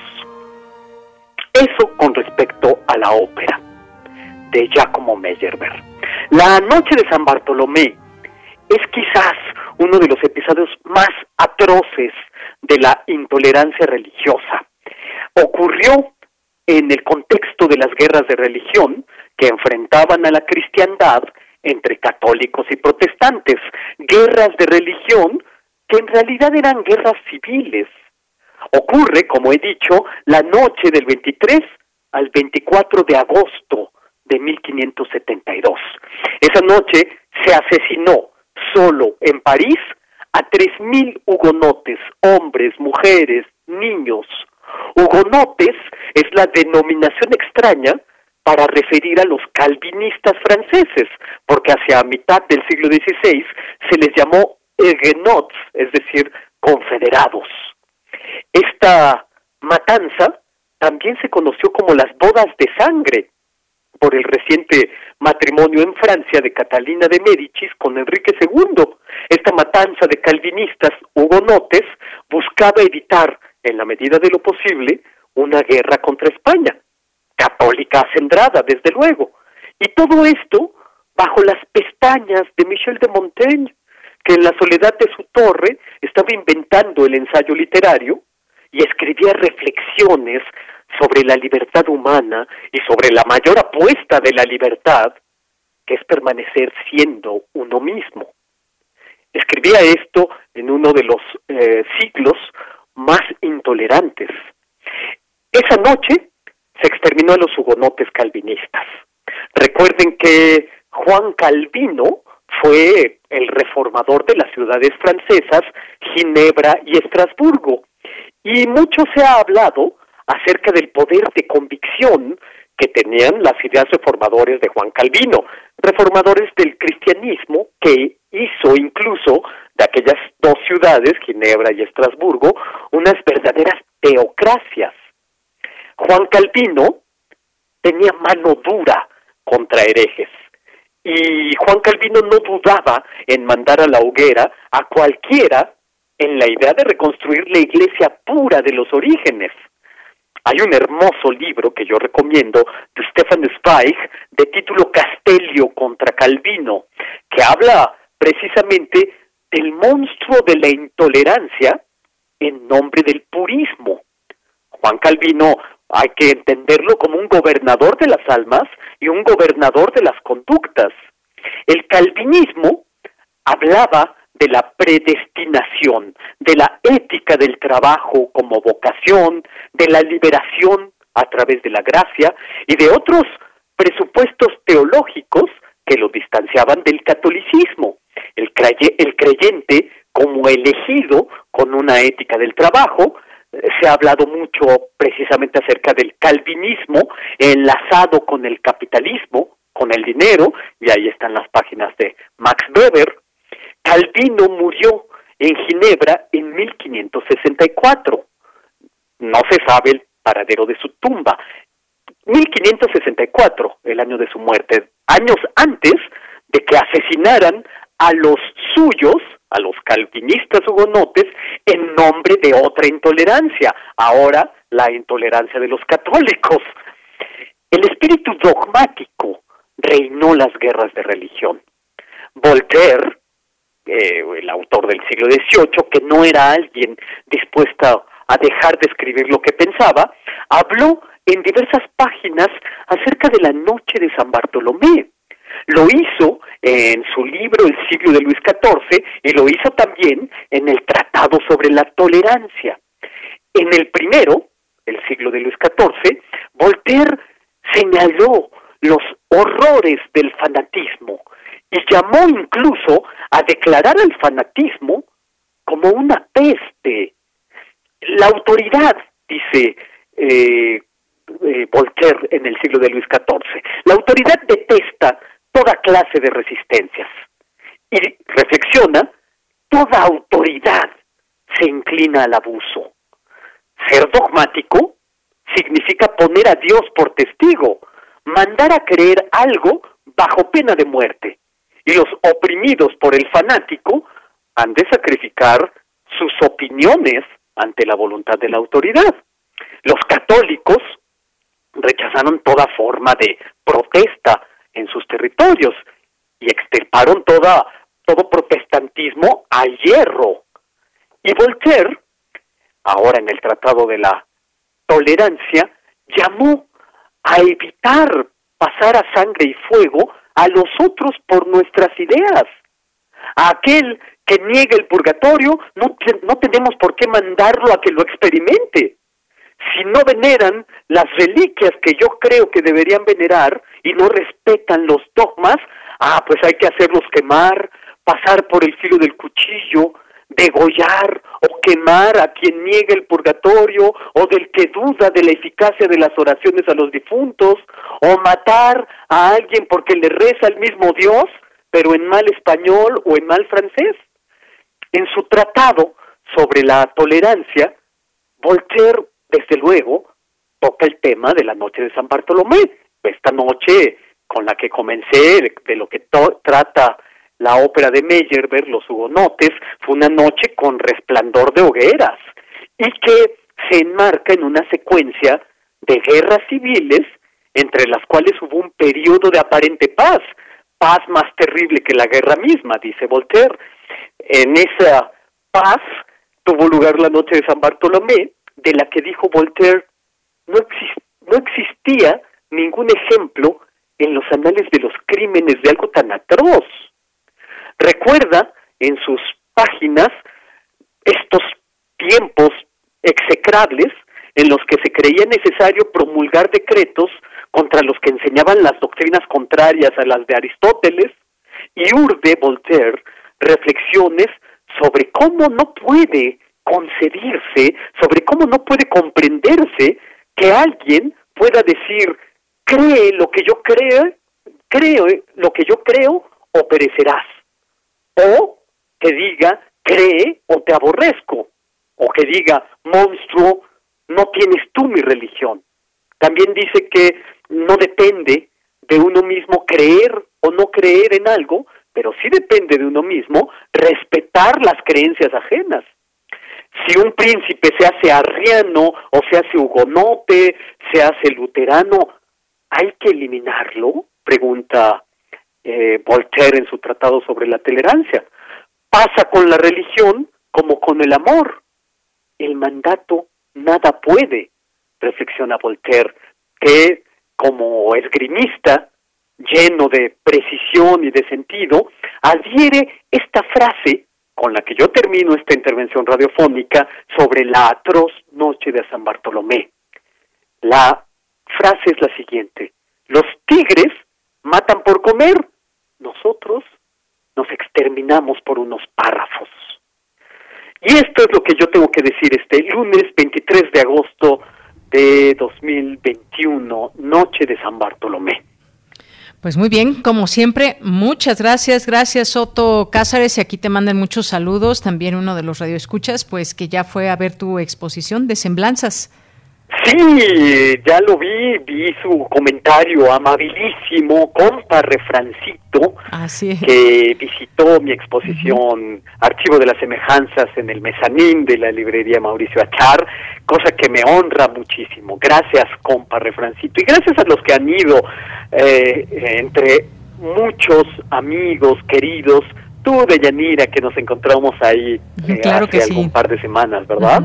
Speaker 29: Eso con respecto a la ópera de Giacomo Meyerbeer. La noche de San Bartolomé es quizás uno de los episodios más atroces de la intolerancia religiosa. Ocurrió en el contexto de las guerras de religión que enfrentaban a la cristiandad entre católicos y protestantes, guerras de religión que en realidad eran guerras civiles, Ocurre, como he dicho, la noche del 23 al 24 de agosto de 1572. Esa noche se asesinó solo en París a 3.000 hugonotes, hombres, mujeres, niños. Hugonotes es la denominación extraña para referir a los calvinistas franceses, porque hacia mitad del siglo XVI se les llamó huguenots, es decir, confederados. Esta matanza también se conoció como las bodas de sangre por el reciente matrimonio en Francia de Catalina de Médicis con Enrique II. Esta matanza de calvinistas hugonotes buscaba evitar, en la medida de lo posible, una guerra contra España, católica acendrada, desde luego. Y todo esto bajo las pestañas de Michel de Montaigne, en la soledad de su torre estaba inventando el ensayo literario y escribía reflexiones sobre la libertad humana y sobre la mayor apuesta de la libertad, que es permanecer siendo uno mismo. Escribía esto en uno de los eh, siglos más intolerantes. Esa noche se exterminó a los hugonotes calvinistas. Recuerden que Juan Calvino fue el reformador de las ciudades francesas, Ginebra y Estrasburgo. Y mucho se ha hablado acerca del poder de convicción que tenían las ideas reformadores de Juan Calvino, reformadores del cristianismo que hizo incluso de aquellas dos ciudades, Ginebra y Estrasburgo, unas verdaderas teocracias. Juan Calvino tenía mano dura contra herejes y Juan Calvino no dudaba en mandar a la hoguera a cualquiera en la idea de reconstruir la iglesia pura de los orígenes. Hay un hermoso libro que yo recomiendo de Stefan Zweig de título Castelio contra Calvino, que habla precisamente del monstruo de la intolerancia en nombre del purismo. Juan Calvino hay que entenderlo como un gobernador de las almas y un gobernador de las conductas. El calvinismo hablaba de la predestinación, de la ética del trabajo como vocación, de la liberación a través de la gracia y de otros presupuestos teológicos que lo distanciaban del catolicismo. El, creyente como elegido con una ética del trabajo, se ha hablado mucho precisamente acerca del calvinismo enlazado con el capitalismo, con el dinero, y ahí están las páginas de Max Weber. Calvino murió en Ginebra en 1564. No se sabe el paradero de su tumba. 1564, el año de su muerte, años antes de que asesinaran a los suyos a los calvinistas hugonotes en nombre de otra intolerancia, ahora la intolerancia de los católicos. El espíritu dogmático reinó las guerras de religión. Voltaire, eh, el autor del siglo XVIII, que no era alguien dispuesto a dejar de escribir lo que pensaba, habló en diversas páginas acerca de la noche de San Bartolomé. Lo hizo en su libro El siglo de Luis XIV y lo hizo también en el Tratado sobre la Tolerancia. En el primero, el siglo de Luis XIV, Voltaire señaló los horrores del fanatismo y llamó incluso a declarar al fanatismo como una peste. La autoridad, dice eh, eh, Voltaire en el siglo de Luis XIV, la autoridad detesta toda clase de resistencias. Y reflexiona, toda autoridad se inclina al abuso. Ser dogmático significa poner a Dios por testigo, mandar a creer algo bajo pena de muerte. Y los oprimidos por el fanático han de sacrificar sus opiniones ante la voluntad de la autoridad. Los católicos rechazaron toda forma de protesta en sus territorios y extirparon toda, todo protestantismo a hierro. Y Voltaire, ahora en el Tratado de la Tolerancia, llamó a evitar pasar a sangre y fuego a los otros por nuestras ideas. A aquel que niegue el purgatorio, no, no tenemos por qué mandarlo a que lo experimente si no veneran las reliquias que yo creo que deberían venerar y no respetan los dogmas, ah, pues hay que hacerlos quemar, pasar por el filo del cuchillo, degollar o quemar a quien niega el purgatorio o del que duda de la eficacia de las oraciones a los difuntos o matar a alguien porque le reza al mismo Dios, pero en mal español o en mal francés. En su tratado sobre la tolerancia, Voltaire desde luego, toca el tema de la noche de San Bartolomé. Esta noche con la que comencé, de lo que trata la ópera de Meyerbeer, Los Hugonotes, fue una noche con resplandor de hogueras y que se enmarca en una secuencia de guerras civiles entre las cuales hubo un periodo de aparente paz, paz más terrible que la guerra misma, dice Voltaire. En esa paz tuvo lugar la noche de San Bartolomé, de la que dijo Voltaire, no, no existía ningún ejemplo en los anales de los crímenes de algo tan atroz. Recuerda en sus páginas estos tiempos execrables en los que se creía necesario promulgar decretos contra los que enseñaban las doctrinas contrarias a las de Aristóteles y urde Voltaire reflexiones sobre cómo no puede concebirse, sobre cómo no puede comprenderse que alguien pueda decir cree lo que yo creo, creo lo que yo creo o perecerás. O que diga cree o te aborrezco. O que diga monstruo, no tienes tú mi religión. También dice que no depende de uno mismo creer o no creer en algo, pero sí depende de uno mismo respetar las creencias ajenas. Si un príncipe se hace arriano o se hace hugonote, se hace luterano, ¿hay que eliminarlo? Pregunta eh, Voltaire en su tratado sobre la tolerancia. Pasa con la religión como con el amor. El mandato nada puede, reflexiona Voltaire, que como esgrimista, lleno de precisión y de sentido, adhiere esta frase con la que yo termino esta intervención radiofónica sobre la atroz noche de San Bartolomé. La frase es la siguiente, los tigres matan por comer, nosotros nos exterminamos por unos párrafos. Y esto es lo que yo tengo que decir este lunes 23 de agosto de 2021, noche de San Bartolomé.
Speaker 1: Pues muy bien, como siempre, muchas gracias, gracias Soto Cázares y aquí te mandan muchos saludos, también uno de los radioescuchas, pues que ya fue a ver tu exposición de semblanzas.
Speaker 29: Sí, ya lo vi, vi su comentario amabilísimo, compa refrancito, que visitó mi exposición Archivo de las Semejanzas en el mezanín de la librería Mauricio Achar, cosa que me honra muchísimo. Gracias, compa refrancito, y gracias a los que han ido, eh, entre muchos amigos queridos, tú, de Yanira, que nos encontramos ahí eh, hace algún par de semanas, ¿verdad?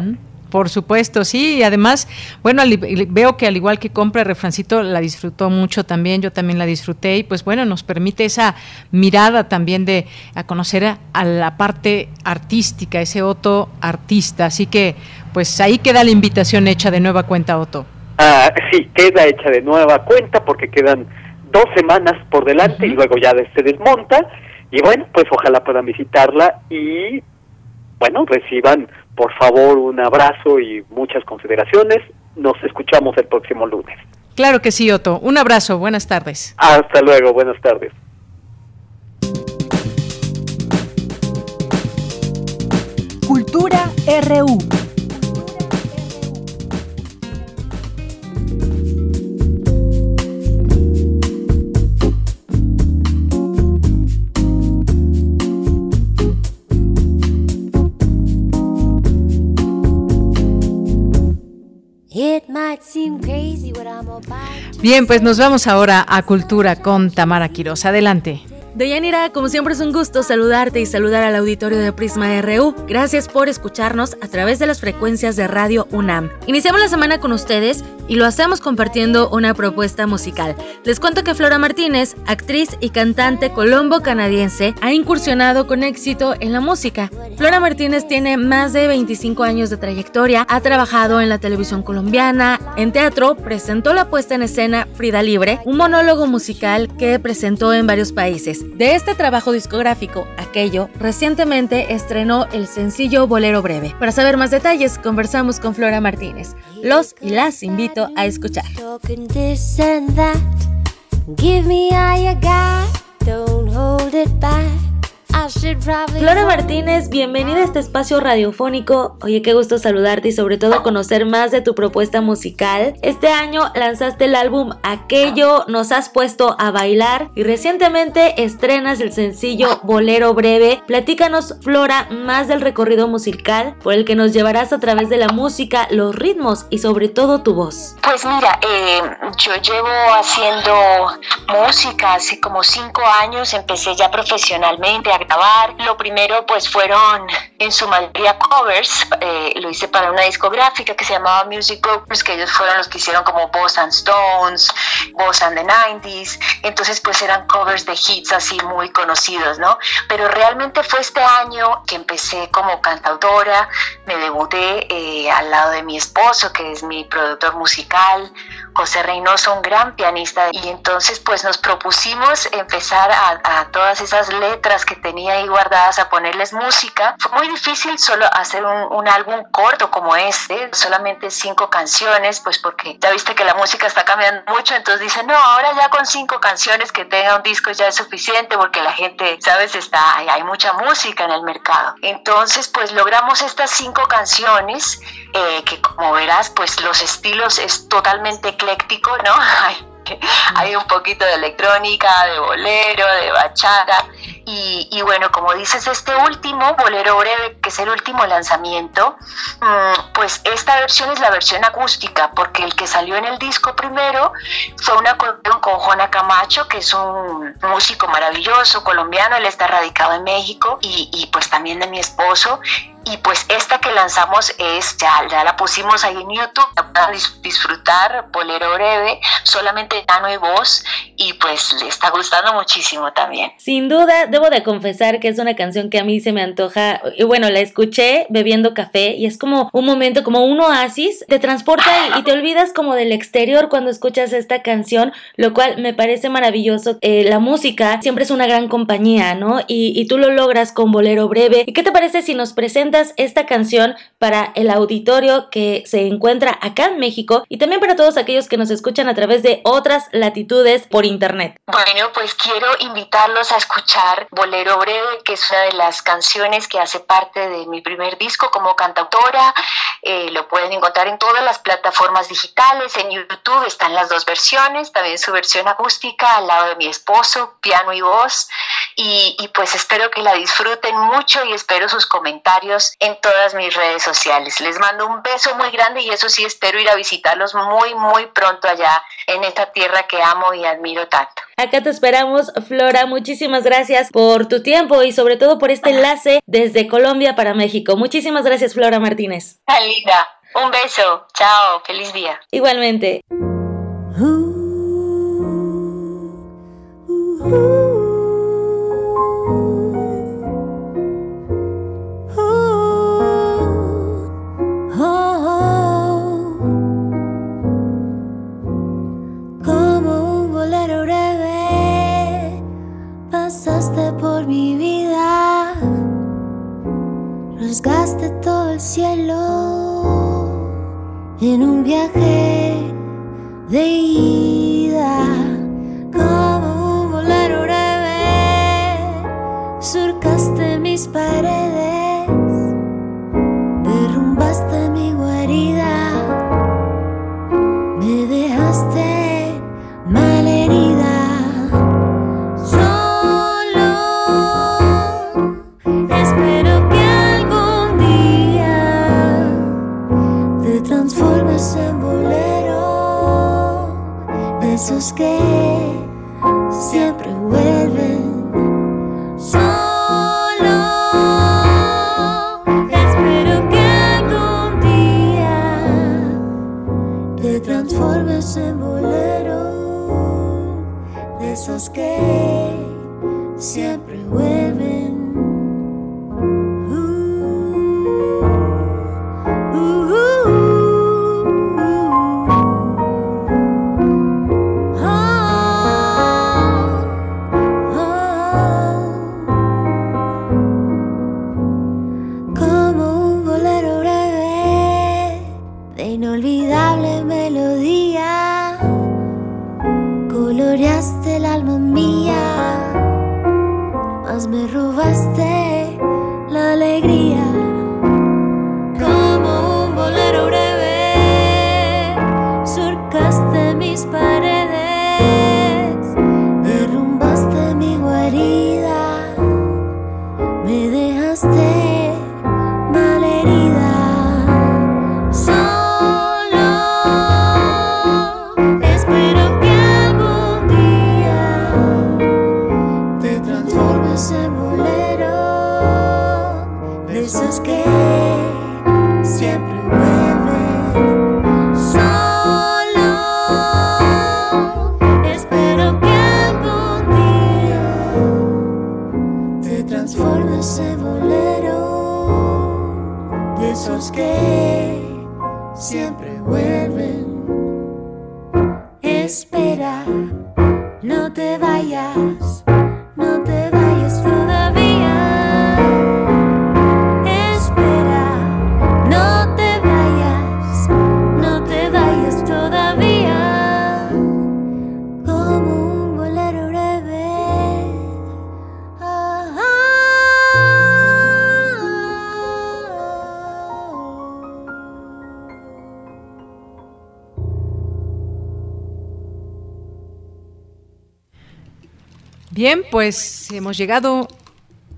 Speaker 1: Por supuesto, sí, y además, bueno, veo que al igual que compra Refrancito la disfrutó mucho también, yo también la disfruté y pues bueno, nos permite esa mirada también de a conocer a, la parte artística, ese Otto artista, así que pues ahí queda la invitación hecha de nueva cuenta, Otto.
Speaker 29: Ah, sí, queda hecha de nueva cuenta porque quedan dos semanas por delante y luego ya se desmonta y bueno, pues ojalá puedan visitarla y bueno, reciban por favor, un abrazo y muchas consideraciones. Nos escuchamos el próximo lunes.
Speaker 1: Claro que sí, Otto. Un abrazo. Buenas tardes.
Speaker 29: Hasta luego. Buenas tardes.
Speaker 3: Cultura RU.
Speaker 1: Bien, pues nos vamos ahora a Cultura con Tamara Quiroz. Adelante.
Speaker 22: Deyanira, como siempre es un gusto saludarte y saludar al auditorio de Prisma RU. Gracias por escucharnos a través de las frecuencias de Radio UNAM. Iniciamos la semana con ustedes y lo hacemos compartiendo una propuesta musical. Les cuento que Flora Martínez, actriz y cantante colombo-canadiense, ha incursionado con éxito en la música. Flora Martínez tiene más de 25 años de trayectoria, ha trabajado en la televisión colombiana, en teatro, presentó la puesta en escena Frida Libre, un monólogo musical que presentó en varios países. De este trabajo discográfico, aquello, recientemente estrenó el sencillo Bolero Breve. Para saber más detalles, conversamos con Flora Martínez. Los y las invito a escuchar. Flora Martínez, bienvenida a este espacio radiofónico. Oye, qué gusto saludarte y sobre todo conocer más de tu propuesta musical. Este año lanzaste el álbum Aquello, nos has puesto a bailar y recientemente estrenas el sencillo Bolero Breve. Platícanos, Flora, más del recorrido musical por el que nos llevarás a través de la música, los ritmos y sobre todo tu voz.
Speaker 30: Pues mira, eh, yo llevo haciendo música hace como cinco años, empecé ya profesionalmente a Lo primero pues fueron en su mayoría covers. Eh, lo hice para una discográfica que se llamaba Music Brokers, que ellos fueron los que hicieron como Boss and Stones, Boss and the 90s. Entonces, pues eran covers de hits así muy conocidos, ¿no? Pero realmente fue este año que empecé como cantautora, me debuté eh, al lado de mi esposo, que es mi productor musical, José Reynoso, un gran pianista, y entonces pues nos propusimos empezar a, todas esas letras que tenía ahí guardadas a ponerles música. Fue muy difícil solo hacer un, álbum corto como este, solamente cinco canciones, pues porque ya viste que la música está cambiando mucho, entonces dicen, no, ahora ya con cinco canciones que tenga un disco ya es suficiente porque la gente, sabes, está, hay, mucha música en el mercado. Entonces pues logramos estas cinco canciones eh, que como verás pues los estilos es totalmente ¿no? Hay, hay un poquito de electrónica, de bolero, de bachata. Y, bueno, como dices, este último, Bolero Breve, que es el último lanzamiento, mm, pues esta versión es la versión acústica, porque el que salió en el disco primero fue una acordeón con Juana Camacho, que es un músico maravilloso colombiano, él está radicado en México, y, y pues también de mi esposo, y pues esta que lanzamos es, ya, ya la pusimos ahí en YouTube, para disfrutar, bolero breve, solamente piano y voz, y pues le está gustando muchísimo también.
Speaker 22: Sin duda, debo de confesar que es una canción que a mí se me antoja, y bueno, la escuché bebiendo café, y es como un momento, como un oasis, te transporta y, te olvidas como del exterior cuando escuchas esta canción, lo cual me parece maravilloso. Eh, la música siempre es una gran compañía, ¿no? Y, y tú lo logras con bolero breve. ¿Y qué te parece si nos presentas esta canción para el auditorio que se encuentra acá en México y también para todos aquellos que nos escuchan a través de otras latitudes por internet.
Speaker 30: Bueno, pues quiero invitarlos a escuchar Bolero Breve, que es una de las canciones que hace parte de mi primer disco como cantautora. Eh, lo pueden encontrar en todas las plataformas digitales, en YouTube están las dos versiones, también su versión acústica al lado de mi esposo, piano y voz. Y, y pues espero que la disfruten mucho y espero sus comentarios en todas mis redes sociales. Les mando un beso muy grande y eso sí espero ir a visitarlos muy, muy pronto allá en esta tierra que amo y admiro tanto.
Speaker 22: Acá te esperamos, Flora. Muchísimas gracias por tu tiempo y sobre todo por este enlace desde Colombia para México. Muchísimas gracias, Flora Martínez.
Speaker 30: linda. Un beso. Chao. Feliz día.
Speaker 22: Igualmente.
Speaker 31: Rasgaste todo el cielo en un viaje de ida, como un bolero breve, surcaste mis paredes, derrumbaste mi guarida, me dejaste esos que siempre vuelven. Solo espero que algún día te transformes en bolero de esos que siempre
Speaker 1: pues hemos llegado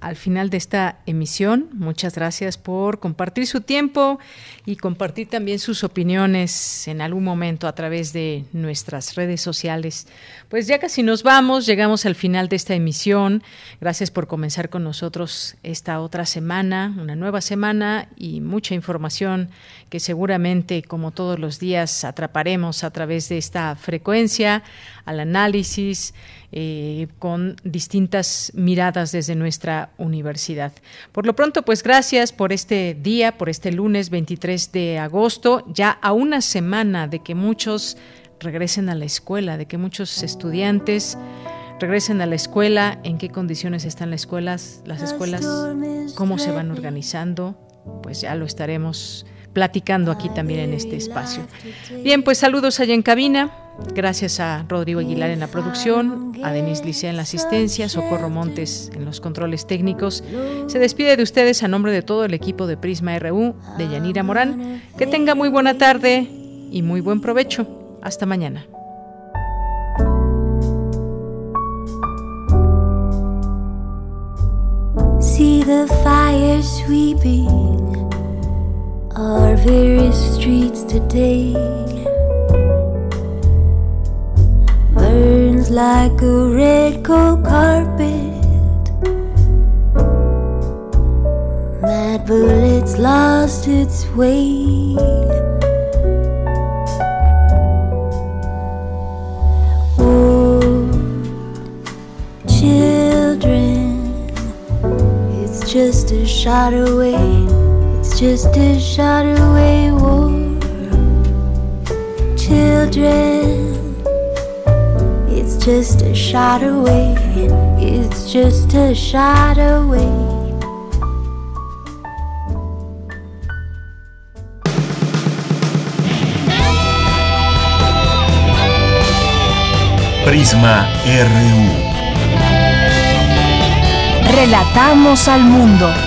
Speaker 1: al final de esta emisión. Muchas gracias por compartir su tiempo y compartir también sus opiniones en algún momento a través de nuestras redes sociales. Pues ya casi nos vamos, llegamos al final de esta emisión. Gracias por comenzar con nosotros esta otra semana, una nueva semana y mucha información que seguramente, como todos los días, atraparemos a través de esta frecuencia, al análisis, eh, con distintas miradas desde nuestra universidad. Por lo pronto, pues gracias por este día, por este lunes 23 de agosto, ya a una semana de que muchos regresen a la escuela, de que muchos estudiantes regresen a la escuela, en qué condiciones están las escuelas, las escuelas, cómo se van organizando, pues ya lo estaremos platicando aquí también en este espacio. Bien, pues saludos allá en cabina. Gracias a Rodrigo Aguilar en la producción, a Denise Licea en la asistencia, Socorro Montes en los controles técnicos. Se despide de ustedes a nombre de todo el equipo de Prisma RU, de Yanira Morán. Que tenga muy buena tarde y muy buen provecho. Hasta mañana.
Speaker 31: Our various streets today. Burns like a red coat carpet. That bullet's lost its way. Oh, children, it's just a shot away. It's just a shot away. War, children, it's just a shot away. It's just a shot away.
Speaker 2: Prisma RU.
Speaker 3: Relatamos al mundo.